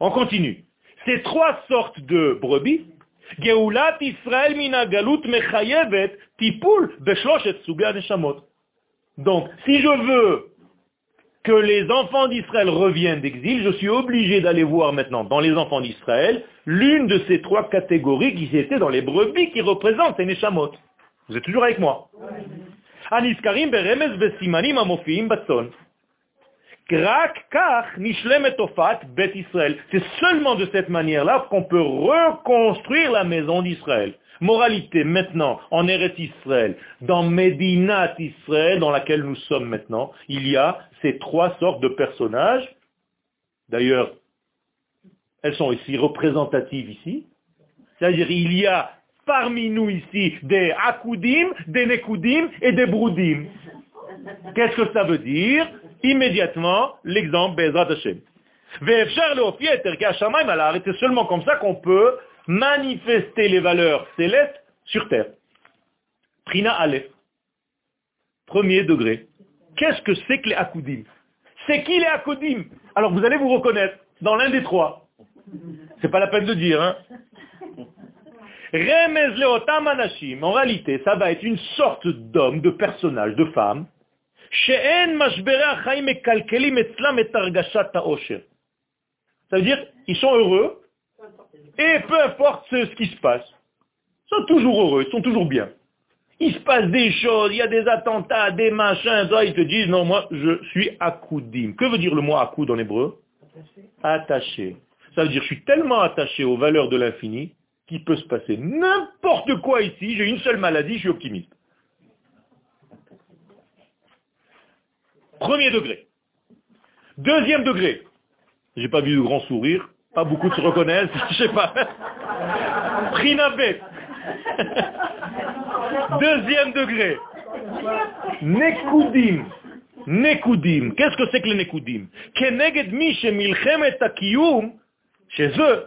On continue. Ces trois sortes de brebis, Geulat Israël mina galut mechayevet tipul beshloshet suga neshamot. Donc, si je veux que les enfants d'Israël reviennent d'exil, je suis obligé d'aller voir maintenant dans les enfants d'Israël l'une de ces trois catégories qui étaient dans les brebis qui représentent les Neshamot. Vous êtes toujours avec moi? C'est seulement de cette manière-là qu'on peut reconstruire la maison d'Israël. Moralité, maintenant, en Eretz Israël, dans Medinat Israël, dans laquelle nous sommes maintenant, il y a ces trois sortes de personnages. D'ailleurs, elles sont ici représentatives ici. C'est-à-dire, il y a parmi nous ici des Akudim, des Nekudim et des Broudim. Qu'est-ce que ça veut dire? Immédiatement, l'exemple Bezrat Hashem. C'est seulement comme ça qu'on peut manifester les valeurs célestes sur terre. Prina Aleph. Premier degré. Qu'est-ce que c'est que les Akudim C'est qui les Akudim Alors vous allez vous reconnaître dans l'un des trois. C'est pas la peine de dire, hein Remez. En réalité, ça va être une sorte d'homme, de personnage, de femme. Ça veut dire, ils sont heureux, et peu importe ce qui se passe, ils sont toujours heureux, ils sont toujours bien. Il se passe des choses, il y a des attentats, des machins, ils te disent, non, moi, je suis akoudim. Que veut dire le mot akoud en hébreu? Attaché. Ça veut dire, je suis tellement attaché aux valeurs de l'infini qu'il peut se passer n'importe quoi ici, j'ai une seule maladie, je suis optimiste. Premier degré. Deuxième degré. J'ai pas vu de grand sourire, pas beaucoup se reconnaissent, <laughs> je sais pas. Prinabet. <laughs> Deuxième degré. Nekoudim. Nekoudim. Qu'est-ce que c'est que les Nekoudim? Keneged mi shemilchemet akiyum, chez eux,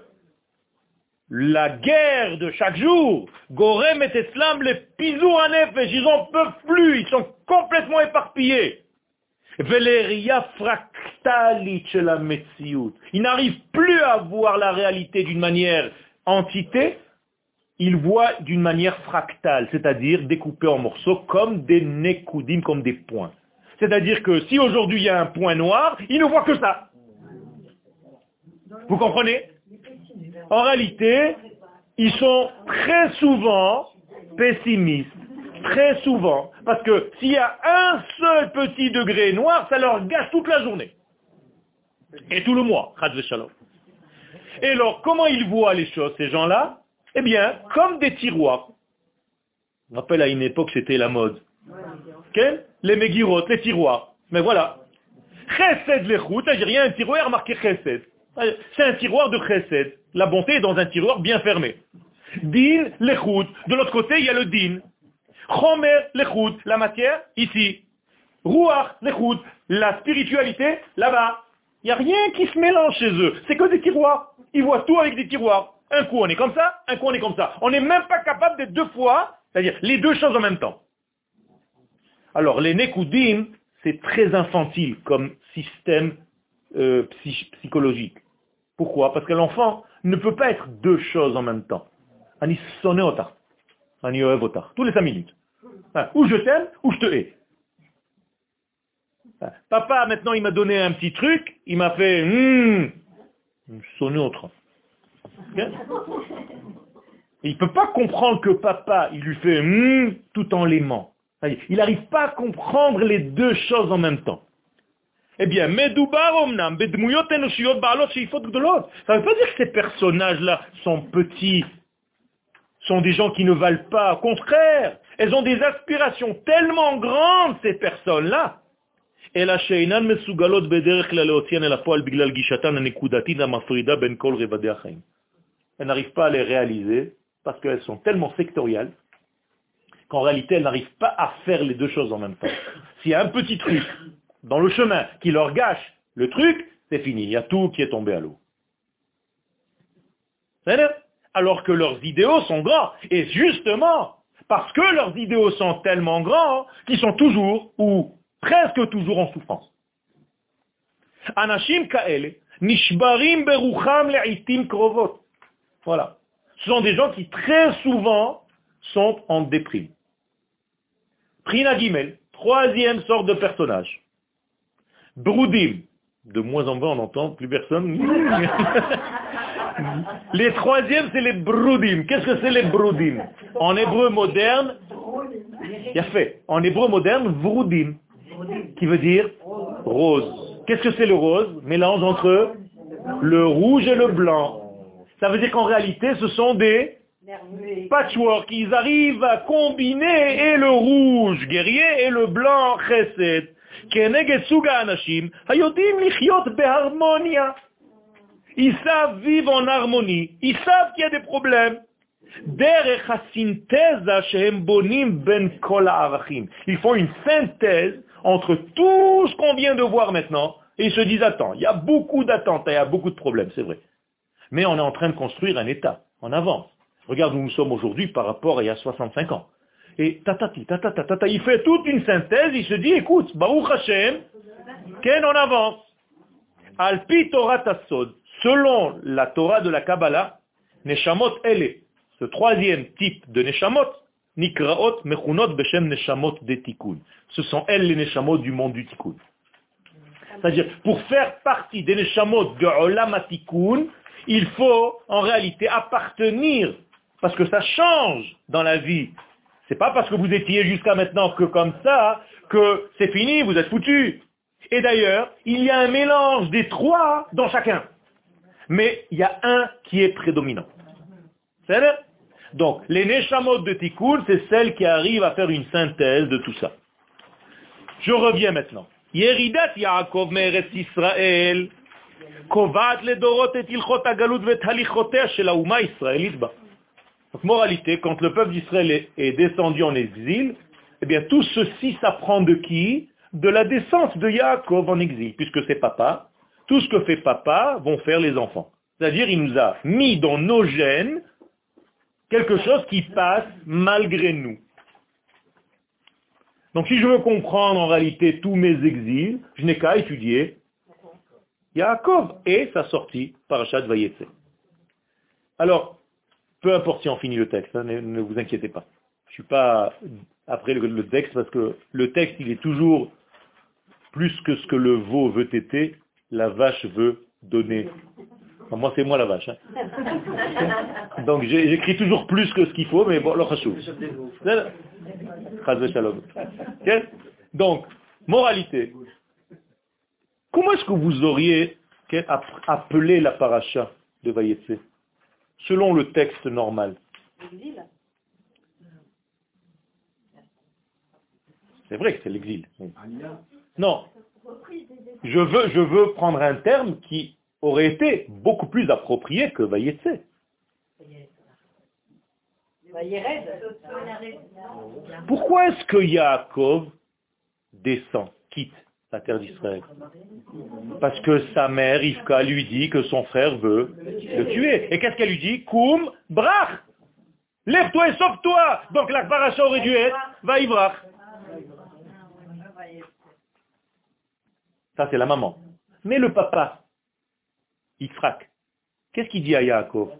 la guerre de chaque jour, Gorem et Eslam, les pisou en effet, ils en peuvent plus, ils sont complètement éparpillés. Il n'arrive plus à voir la réalité d'une manière entité, il voit d'une manière fractale, c'est-à-dire découpée en morceaux comme des nekoudim, comme des points. C'est-à-dire que si aujourd'hui il y a un point noir, il ne voit que ça. Vous comprenez? En réalité, ils sont très souvent pessimistes Très souvent. Parce que s'il y a un seul petit degré noir, ça leur gâche toute la journée. Et tout le mois. Et alors, comment ils voient les choses, ces gens-là? Eh bien, comme des tiroirs. Je me rappelle à une époque, c'était la mode. Les mégirotes, les tiroirs. Mais voilà. Chesed les routes, y a un tiroir marqué chesed. C'est un tiroir de chesed. La bonté est dans un tiroir bien fermé. Din. De l'autre côté, il y a le din. Chomer, l'échoute, la matière, ici. Ruach, l'échoute, la spiritualité, là-bas. Il n'y a rien qui se mélange chez eux. C'est que des tiroirs. Ils voient tout avec des tiroirs. Un coup on est comme ça, un coup on est comme ça. On n'est même pas capable d'être deux fois, c'est-à-dire les deux choses en même temps. Alors les c'est très infantile comme système euh, psychologique. Pourquoi? Parce que l'enfant ne peut pas être deux choses en même temps. Tous les cinq minutes. Ah, ou je t'aime, ou je te hais. Ah, papa, maintenant, il m'a donné un petit truc, il m'a fait hum, son autre. Il ne peut pas comprendre que papa, il lui fait hum, tout en l'aimant. Il n'arrive pas à comprendre les deux choses en même temps. Eh bien, ça ne veut pas dire que ces personnages-là sont petits, sont des gens qui ne valent pas. Au contraire, elles ont des aspirations tellement grandes, ces personnes-là. Ben elles n'arrivent pas à les réaliser parce qu'elles sont tellement sectorielles qu'en réalité elles n'arrivent pas à faire les deux choses en même temps. S'il y a un petit truc dans le chemin qui leur gâche le truc, c'est fini. Il y a tout qui est tombé à l'eau. Alors que leurs idéaux sont grands. Et justement, parce que leurs idéaux sont tellement grands qu'ils sont toujours, ou presque toujours en souffrance. Anashim kaele, nishbarim berucham le'itim krovot. Voilà. Ce sont des gens qui très souvent sont en déprime. Prina Gimel, troisième sorte de personnage. Broudim. De moins en moins on n'entend plus personne. <laughs> les troisièmes, c'est les Broudim. Qu'est-ce que c'est les Broudim? En hébreu moderne, il y a fait. En hébreu moderne, Vroudim, qui veut dire rose. Qu'est-ce que c'est le rose? Mélange entre le rouge et le blanc. Ça veut dire qu'en réalité, ce sont des patchwork. Ils arrivent à combiner et le rouge guerrier et le blanc chesed. Ils savent vivre en harmonie. Ils savent qu'il y a des problèmes. Ils font une synthèse entre tout ce qu'on vient de voir maintenant et ils se disent, attends, il y a beaucoup d'attentes, il y a beaucoup de problèmes, c'est vrai. Mais on est en train de construire un État, en avance. Regarde où nous sommes aujourd'hui par rapport à il y a 65 ans. Et tatati, tatata, tata, il fait toute une synthèse, il se dit, écoute, Baruch Hashem, qu'en on avance? Alpi Torah Tassod, selon la Torah de la Kabbalah, Neshamot Ele, ce troisième type de Neshamot, Nikraot Mechunot Beshem Neshamot de Tikkun. Ce sont elles les Neshamot du monde du Tikkun. C'est-à-dire, pour faire partie des Neshamot de Olam il faut en réalité appartenir, parce que ça change dans la vie. C'est pas parce que vous étiez jusqu'à maintenant que comme ça, que c'est fini, vous êtes foutu. Et d'ailleurs, il y a un mélange des trois dans chacun. Mais il y a un qui est prédominant. C'est Donc, les Neshamot de Tikkun, c'est celles qui arrivent à faire une synthèse de tout ça. Je reviens maintenant. Yaakov et la. Donc, moralité, quand le peuple d'Israël est descendu en exil, eh bien, tout ceci s'apprend de qui? De la descente de Yaakov en exil, puisque c'est papa. Tout ce que fait papa vont faire les enfants. C'est-à-dire, il nous a mis dans nos gènes quelque chose qui passe malgré nous. Donc si je veux comprendre en réalité tous mes exils, je n'ai qu'à étudier Yaakov et sa sortie, Parashat Vayetse. Alors, peu importe si on finit le texte, hein, ne, vous inquiétez pas. Je ne suis pas après le, texte parce que le texte, il est toujours plus que ce que le veau veut téter, la vache veut donner. moi, c'est moi la vache. Hein. <laughs> Donc, j'écris toujours plus que ce qu'il faut, mais bon, le donc, moralité. Comment est-ce que vous auriez appelé la paracha de Vayetse? Selon le texte normal C'est vrai que c'est l'exil. Non. Je veux, je veux prendre un terme qui aurait été beaucoup plus approprié que Vayetse. Pourquoi est-ce que Yaakov descend, quitte la terre d'Israël Parce que sa mère, Yvka, lui dit que son frère veut le tuer. Et qu'est-ce qu'elle lui dit? Koum, brach Lève-toi et sauve-toi Donc la paracha aurait dû être Vaïvrach. Ça, c'est la maman. Mais le papa, Yitzhak, qu'est-ce qu'il dit à Yaakov?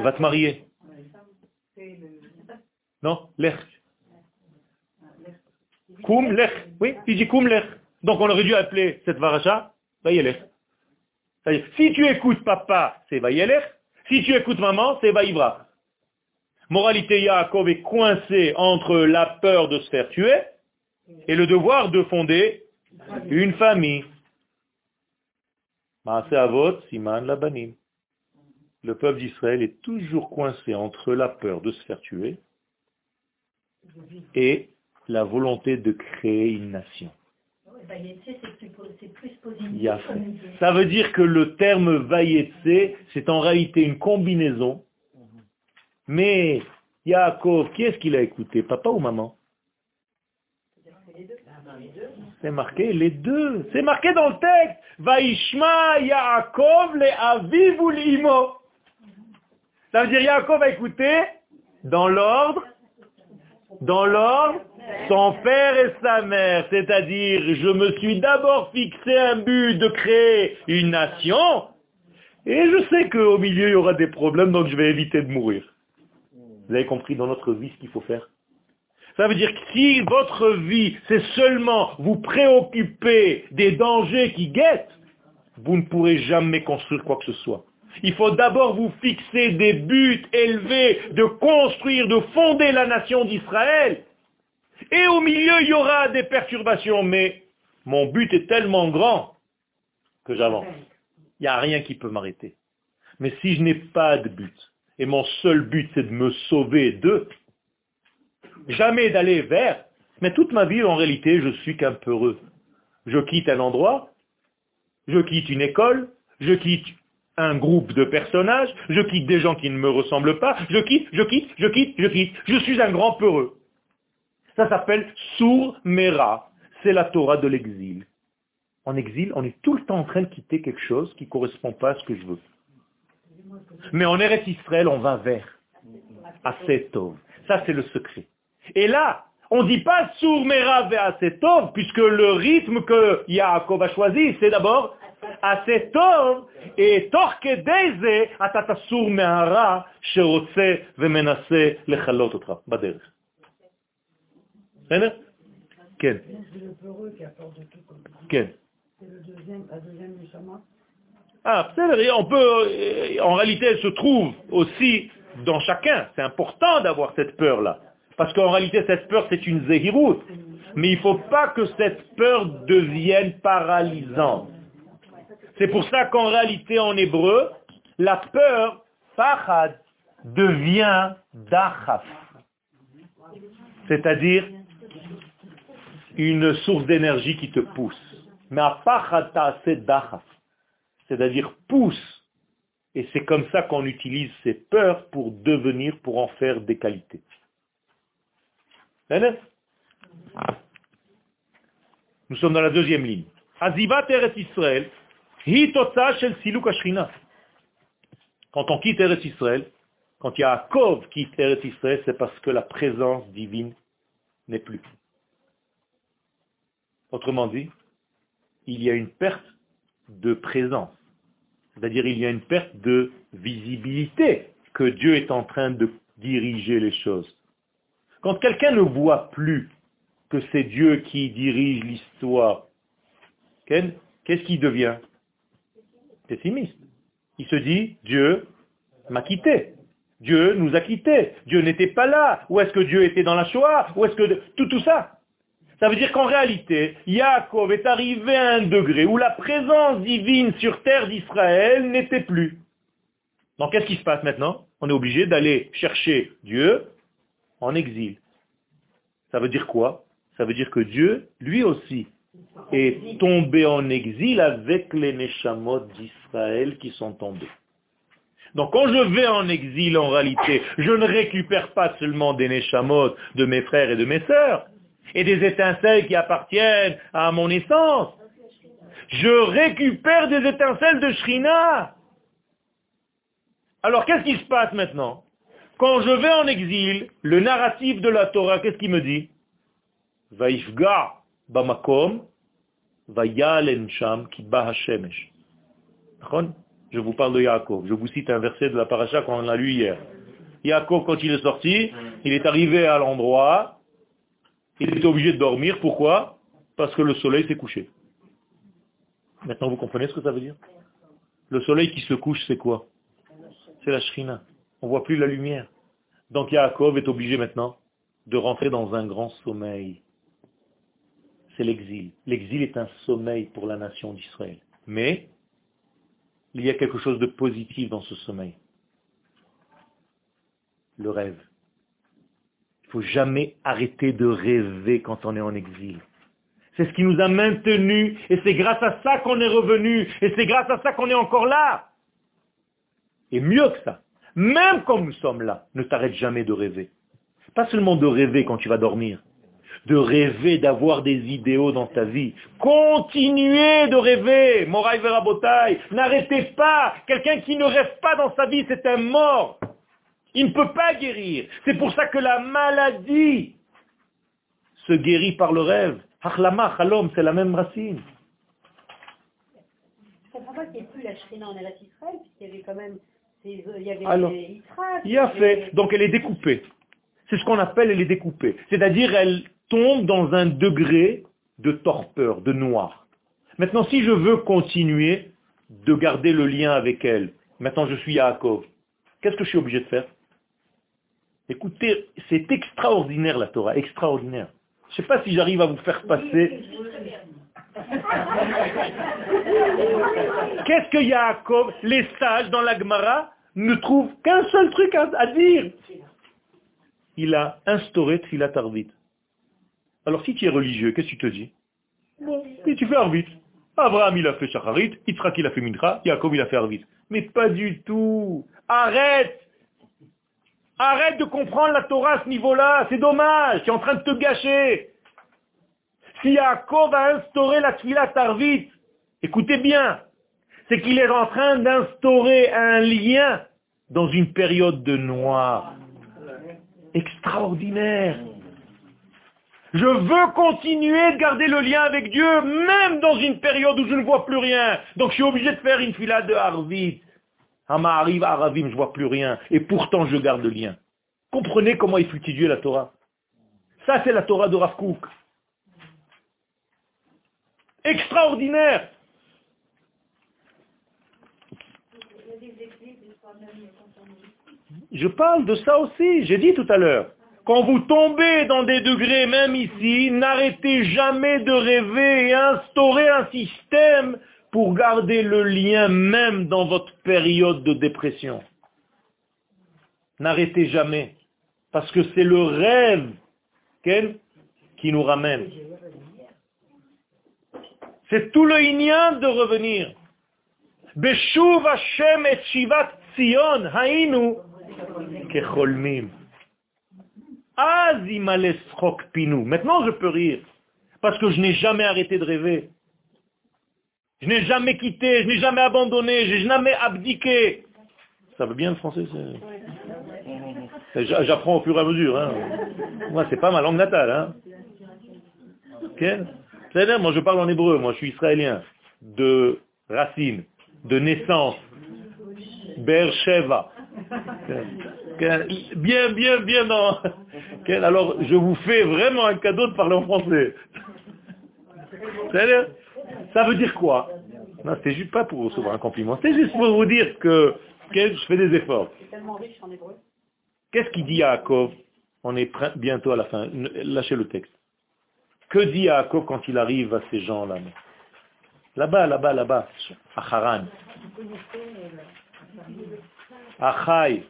Va te marier. Non? Lech. Koum Lech. Oui, il dit Koum Lech. Donc on aurait dû appeler cette varacha Vayelech. Si tu écoutes papa, c'est Vayelech. Si tu écoutes maman, c'est Vaïvra. Moralité, Yaakov est coincé entre la peur de se faire tuer et le devoir de fonder une famille. Le peuple d'Israël est toujours coincé entre la peur de se faire tuer et la volonté de créer une nation. Ça veut dire que le terme Vayetse, c'est en réalité une combinaison. Mais Yaakov, qui est-ce qu'il a écouté? Papa ou maman? C'est marqué les deux. C'est marqué dans le texte. Vaishma Yaakov le aviv ou l'imo. Ça veut dire Yaakov va écouter dans l'ordre, dans l'ordre, son père et sa mère. C'est-à-dire, je me suis d'abord fixé un but de créer une nation, et je sais qu'au milieu, il y aura des problèmes, donc je vais éviter de mourir. Vous avez compris dans notre vie ce qu'il faut faire? Ça veut dire que si votre vie, c'est seulement vous préoccuper des dangers qui guettent, vous ne pourrez jamais construire quoi que ce soit. Il faut d'abord vous fixer des buts élevés de construire, de fonder la nation d'Israël. Et au milieu, il y aura des perturbations, mais mon but est tellement grand que j'avance. Il n'y a rien qui peut m'arrêter. Mais si je n'ai pas de but, et mon seul but c'est de me sauver d'eux, jamais d'aller vers, mais toute ma vie en réalité je suis qu'un peureux. Je quitte un endroit, je quitte une école, je quitte un groupe de personnages, je quitte des gens qui ne me ressemblent pas, je quitte, je quitte, je quitte, je quitte. Je suis un grand peureux. Ça s'appelle Sour Mera. C'est la Torah de l'exil. En exil, on est tout le temps en train de quitter quelque chose qui ne correspond pas à ce que je veux. Mais en Eretz Israël, on va vers Asetov. Ça, c'est le secret. Et là, on ne dit pas Sour Mera ve Asetov, puisque le rythme que Yaakov a choisi, c'est d'abord Asetov et Torkedeze Atatasur Mehara Sherotse Vemenase Lechalot Otra. Quel Quel Ah, on peut, euh, en réalité, elle se trouve aussi dans chacun. C'est important d'avoir cette peur-là. Parce qu'en réalité, cette peur, c'est une zéhiroute. Mais il ne faut pas que cette peur devienne paralysante. C'est pour ça qu'en réalité, en hébreu, la peur, fachad, devient dachaf. C'est-à-dire une source d'énergie qui te pousse. Mais. C'est-à-dire pousse. Et c'est comme ça qu'on utilise ces peurs pour devenir, pour en faire des qualités. Nous sommes dans la deuxième ligne. Quand on quitte Eretz Israël, quand Yaakov quitte Eretz Israël, c'est parce que la présence divine n'est plus. Autrement dit, il y a une perte de présence. C'est-à-dire il y a une perte de visibilité que Dieu est en train de diriger les choses. Quand quelqu'un ne voit plus que c'est Dieu qui dirige l'histoire, qu'est-ce qu'il devient? Pessimiste. Il se dit, Dieu m'a quitté. Dieu nous a quittés. Dieu n'était pas là. Où est-ce que Dieu était dans la Shoah? Où est-ce que... Tout, tout ça? Ça veut dire qu'en réalité, Yaakov est arrivé à un degré où la présence divine sur terre d'Israël n'était plus. Donc qu'est-ce qui se passe maintenant? On est obligé d'aller chercher Dieu en exil. Ça veut dire quoi? Ça veut dire que Dieu, lui aussi, est tombé en exil avec les Neshamot d'Israël qui sont tombés. Donc quand je vais en exil, en réalité, je ne récupère pas seulement des Neshamot de mes frères et de mes sœurs, et des étincelles qui appartiennent à mon essence. Je récupère des étincelles de Shrina. Alors qu'est-ce qui se passe maintenant? Quand je vais en exil, le narratif de la Torah, qu'est-ce qu'il me dit? Je vous parle de Yaakov. Je vous cite un verset de la paracha qu'on a lu hier. Yaakov, quand il est sorti, il est arrivé à l'endroit, il était obligé de dormir. Pourquoi? Parce que le soleil s'est couché. Maintenant, vous comprenez ce que ça veut dire? Le soleil qui se couche, c'est quoi? C'est la shrina. On voit plus la lumière. Donc Yaakov est obligé maintenant de rentrer dans un grand sommeil. C'est l'exil. L'exil est un sommeil pour la nation d'Israël. Mais il y a quelque chose de positif dans ce sommeil. Le rêve. Faut jamais arrêter de rêver quand on est en exil. C'est ce qui nous a maintenus et c'est grâce à ça qu'on est revenu et c'est grâce à ça qu'on est encore là. Et mieux que ça, même quand nous sommes là, ne t'arrête jamais de rêver. Pas seulement de rêver quand tu vas dormir, de rêver d'avoir des idéaux dans ta vie. Continuez de rêver, Moraï Verabotai. N'arrêtez pas. Quelqu'un qui ne rêve pas dans sa vie, c'est un mort. Il ne peut pas guérir. C'est pour ça que la maladie se guérit par le rêve. Achlama, chalom, c'est la même racine. Je comprends pas qu'il n'y ait plus la Shrina en Eretz Israël, puisqu'il y avait quand même, des- il y avait Alors, des Yitzhak, Il a y avait- fait. Donc elle est découpée. C'est ce qu'on appelle elle est découpée. C'est-à-dire elle tombe dans un degré de torpeur, de noir. Maintenant, si je veux continuer de garder le lien avec elle, maintenant je suis Yaakov, qu'est-ce que je suis obligé de faire? Écoutez, c'est extraordinaire la Torah, extraordinaire. Je ne sais pas si j'arrive à vous faire passer. <laughs> Qu'est-ce que Yaakov, les sages dans la Gemara, ne trouvent qu'un seul truc à, dire? Il a instauré Tfilat Arvit. Alors si tu es religieux, qu'est-ce que tu te dis? Bon, et tu fais Arvit. Abraham il a fait Shacharit, Yitzhak il a fait Mincha, Yaakov il a fait Arvit. Mais pas du tout. Arrête Arrête de comprendre la Torah à ce niveau-là, c'est dommage, tu es en train de te gâcher. Si Yaakov a instauré la Tfilat Arvit, écoutez bien, c'est qu'il est en train d'instaurer un lien dans une période de noir. Extraordinaire. Je veux continuer de garder le lien avec Dieu, même dans une période où je ne vois plus rien. Donc je suis obligé de faire une fila de Harvit. Hama arrive à Aravim, je vois plus rien. Et pourtant je garde le lien. Comprenez comment il étudier la Torah. Ça c'est la Torah de Rav Kook. Extraordinaire. Je parle de ça aussi, j'ai dit tout à l'heure. Quand vous tombez dans des degrés, même ici, n'arrêtez jamais de rêver et instaurer un système pour garder le lien même dans votre période de dépression. N'arrêtez jamais. Parce que c'est le rêve qui nous ramène. C'est tout le inyan de revenir. Beshuv Hashem et Shivat Tzion, hainu kecholmim. Maintenant je peux rire. Parce que je n'ai jamais arrêté de rêver. Je n'ai jamais quitté, je n'ai jamais abandonné, je n'ai jamais abdiqué. Ça veut bien le français J'apprends au fur et à mesure. Hein. Moi, c'est pas ma langue natale. Hein. Moi, je parle en hébreu. Moi, je suis israélien. De racine, de naissance. Beersheva. Bien, bien, bien dans... Alors, je vous fais vraiment un cadeau de parler en français. Ça veut dire quoi? Non, c'est juste pas pour recevoir un compliment. C'est juste pour vous dire que, je fais des efforts. Qu'est-ce qu'il dit à Yaakov? On est bientôt à la fin. Lâchez le texte. Que dit Yaakov quand il arrive à ces gens-là? Là-bas, là-bas, là-bas, à Haran. Achai.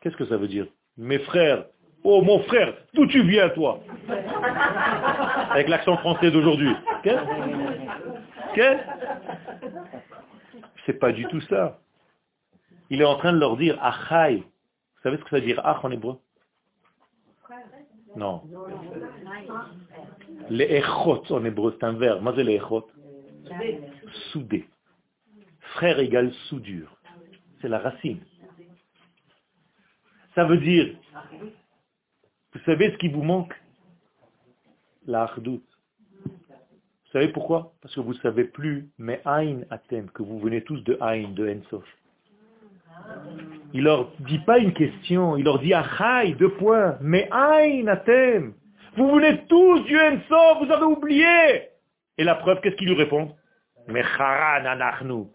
Qu'est-ce que ça veut dire? Mes frères. Oh mon frère, d'où tu viens toi <laughs> Avec l'accent français d'aujourd'hui. Qu'est-ce C'est pas du tout ça. Il est en train de leur dire Achai. Vous savez ce que ça veut dire Ach en hébreu Non. Les echot en hébreu, c'est un verbe. Moi, c'est les echot. Soudé. Frère égale soudure. C'est la racine. Ça veut dire, vous savez ce qui vous manque? La. Vous savez pourquoi? Parce que vous ne savez plus, mais Aïn Atem, que vous venez tous de Aïn, de Ensof. Il leur dit pas une question, il leur dit Achai, deux points, mais Aïn Atem. Vous venez tous du Ensof, vous avez oublié. Et la preuve, qu'est-ce qu'il lui répond Mais Haran Anachnu.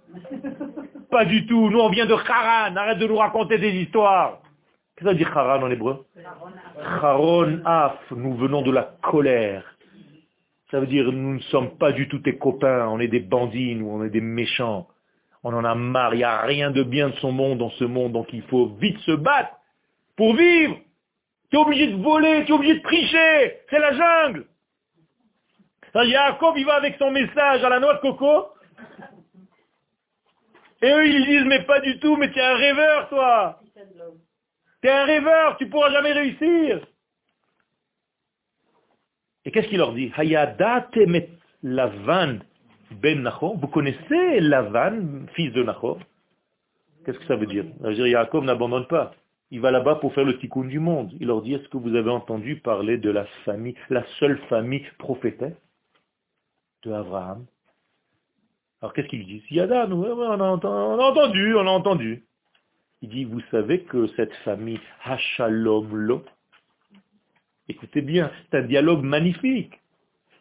Pas du tout. Nous, on vient de Haran. Arrête de nous raconter des histoires. Qu'est-ce que ça dit Haran en hébreu Haron Af. Nous venons de la colère. Ça veut dire nous ne sommes pas du tout tes copains. On est des bandits, nous, on est des méchants. On en a marre. Il n'y a rien de bien de son monde dans ce monde. Donc il faut vite se battre pour vivre. Tu es obligé de voler, tu es obligé de tricher. C'est la jungle. Jacob, il va avec son message à la noix de coco. Et eux, ils disent, mais pas du tout, mais tu un rêveur, toi. Tu es un rêveur, tu pourras jamais réussir. Et qu'est-ce qu'il leur dit? Lavan ben Nachor. Vous connaissez Lavan, fils de Nachor Qu'est-ce que ça veut dire? Ça veut dire n'abandonne pas. Il va là-bas pour faire le tikkun du monde. Il leur dit, est-ce que vous avez entendu parler de la famille, la seule famille prophétesse de Abraham? Alors qu'est-ce qu'ils disent? Yada, nous, on a, entendu, on a entendu. Il dit, vous savez que cette famille, Hachalom Lo, écoutez bien, c'est un dialogue magnifique.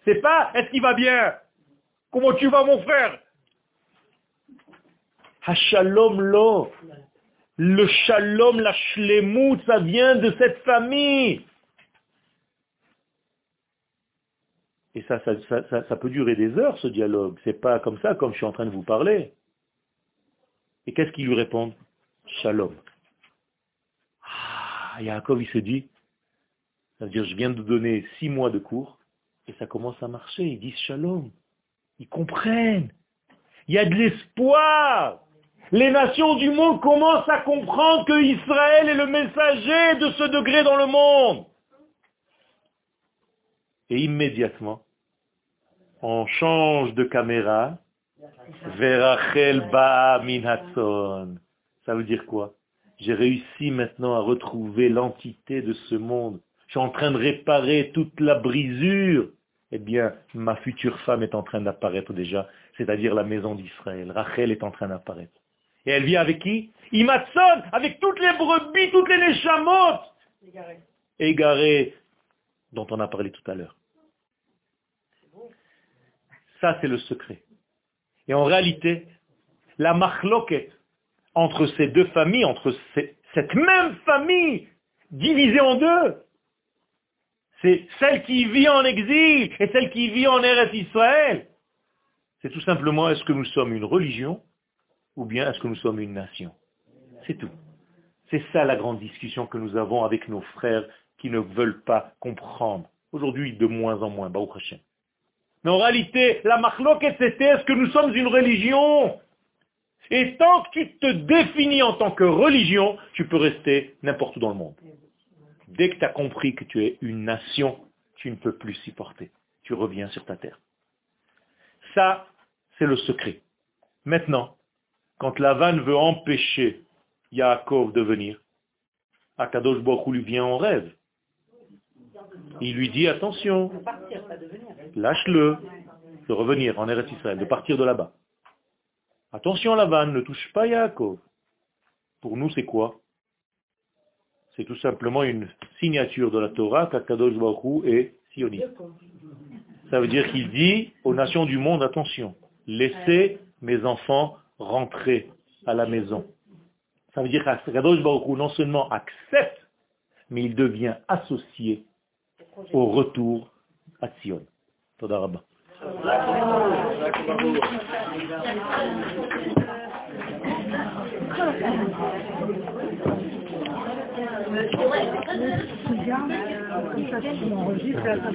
C'est pas, est-ce qu'il va bien? Comment tu vas mon frère? Hachalom Lo. Le shalom, la shlemut, ça vient de cette famille. Et ça ça, ça, ça, peut durer des heures, ce dialogue. C'est pas comme ça, comme je suis en train de vous parler. Et qu'est-ce qu'ils lui répondent? Shalom. Ah, Yaakov, il se dit, ça veut dire, je viens de donner six mois de cours, et ça commence à marcher. Ils disent Shalom. Ils comprennent. Il y a de l'espoir. Les nations du monde commencent à comprendre que Israël est le messager de ce degré dans le monde. Et immédiatement, on change de caméra vers Rachel Ba Ça veut dire quoi? J'ai réussi maintenant à retrouver l'entité de ce monde. Je suis en train de réparer toute la brisure. Eh bien, ma future femme est en train d'apparaître déjà, c'est-à-dire la maison d'Israël. Rachel est en train d'apparaître. Et elle vient avec qui? Imatson, avec toutes les brebis, toutes les néchamotes égarées dont on a parlé tout à l'heure. Ça, c'est le secret. Et en réalité, la machloquette entre ces deux familles, entre cette même famille divisée en deux, c'est celle qui vit en exil et celle qui vit en Eretz Israël. C'est tout simplement, est-ce que nous sommes une religion ou bien est-ce que nous sommes une nation? C'est tout. C'est ça la grande discussion que nous avons avec nos frères qui ne veulent pas comprendre. Aujourd'hui, de moins en moins, Baruch Hashem. Mais en réalité, la marloquette, c'était est-ce que nous sommes une religion? Et tant que tu te définis en tant que religion, tu peux rester n'importe où dans le monde. Dès que tu as compris que tu es une nation, tu ne peux plus supporter. Tu reviens sur ta terre. Ça, c'est le secret. Maintenant, quand Lavan veut empêcher Yaakov de venir, Akadosh Baruch lui vient en rêve. Il lui dit attention, lâche-le de revenir en Eretz Israël, de partir de là-bas. Attention Lavan, ne touche pas Yaakov. Pour nous, c'est quoi? C'est tout simplement une signature de la Torah qu'Akadosh Baruch est sioniste. Ça veut dire qu'il dit aux nations du monde, attention, laissez mes enfants rentrer à la maison. Ça veut dire qu'Akadosh Baruch non seulement accepte, mais il devient associé au retour à Sion. Toda Rabba.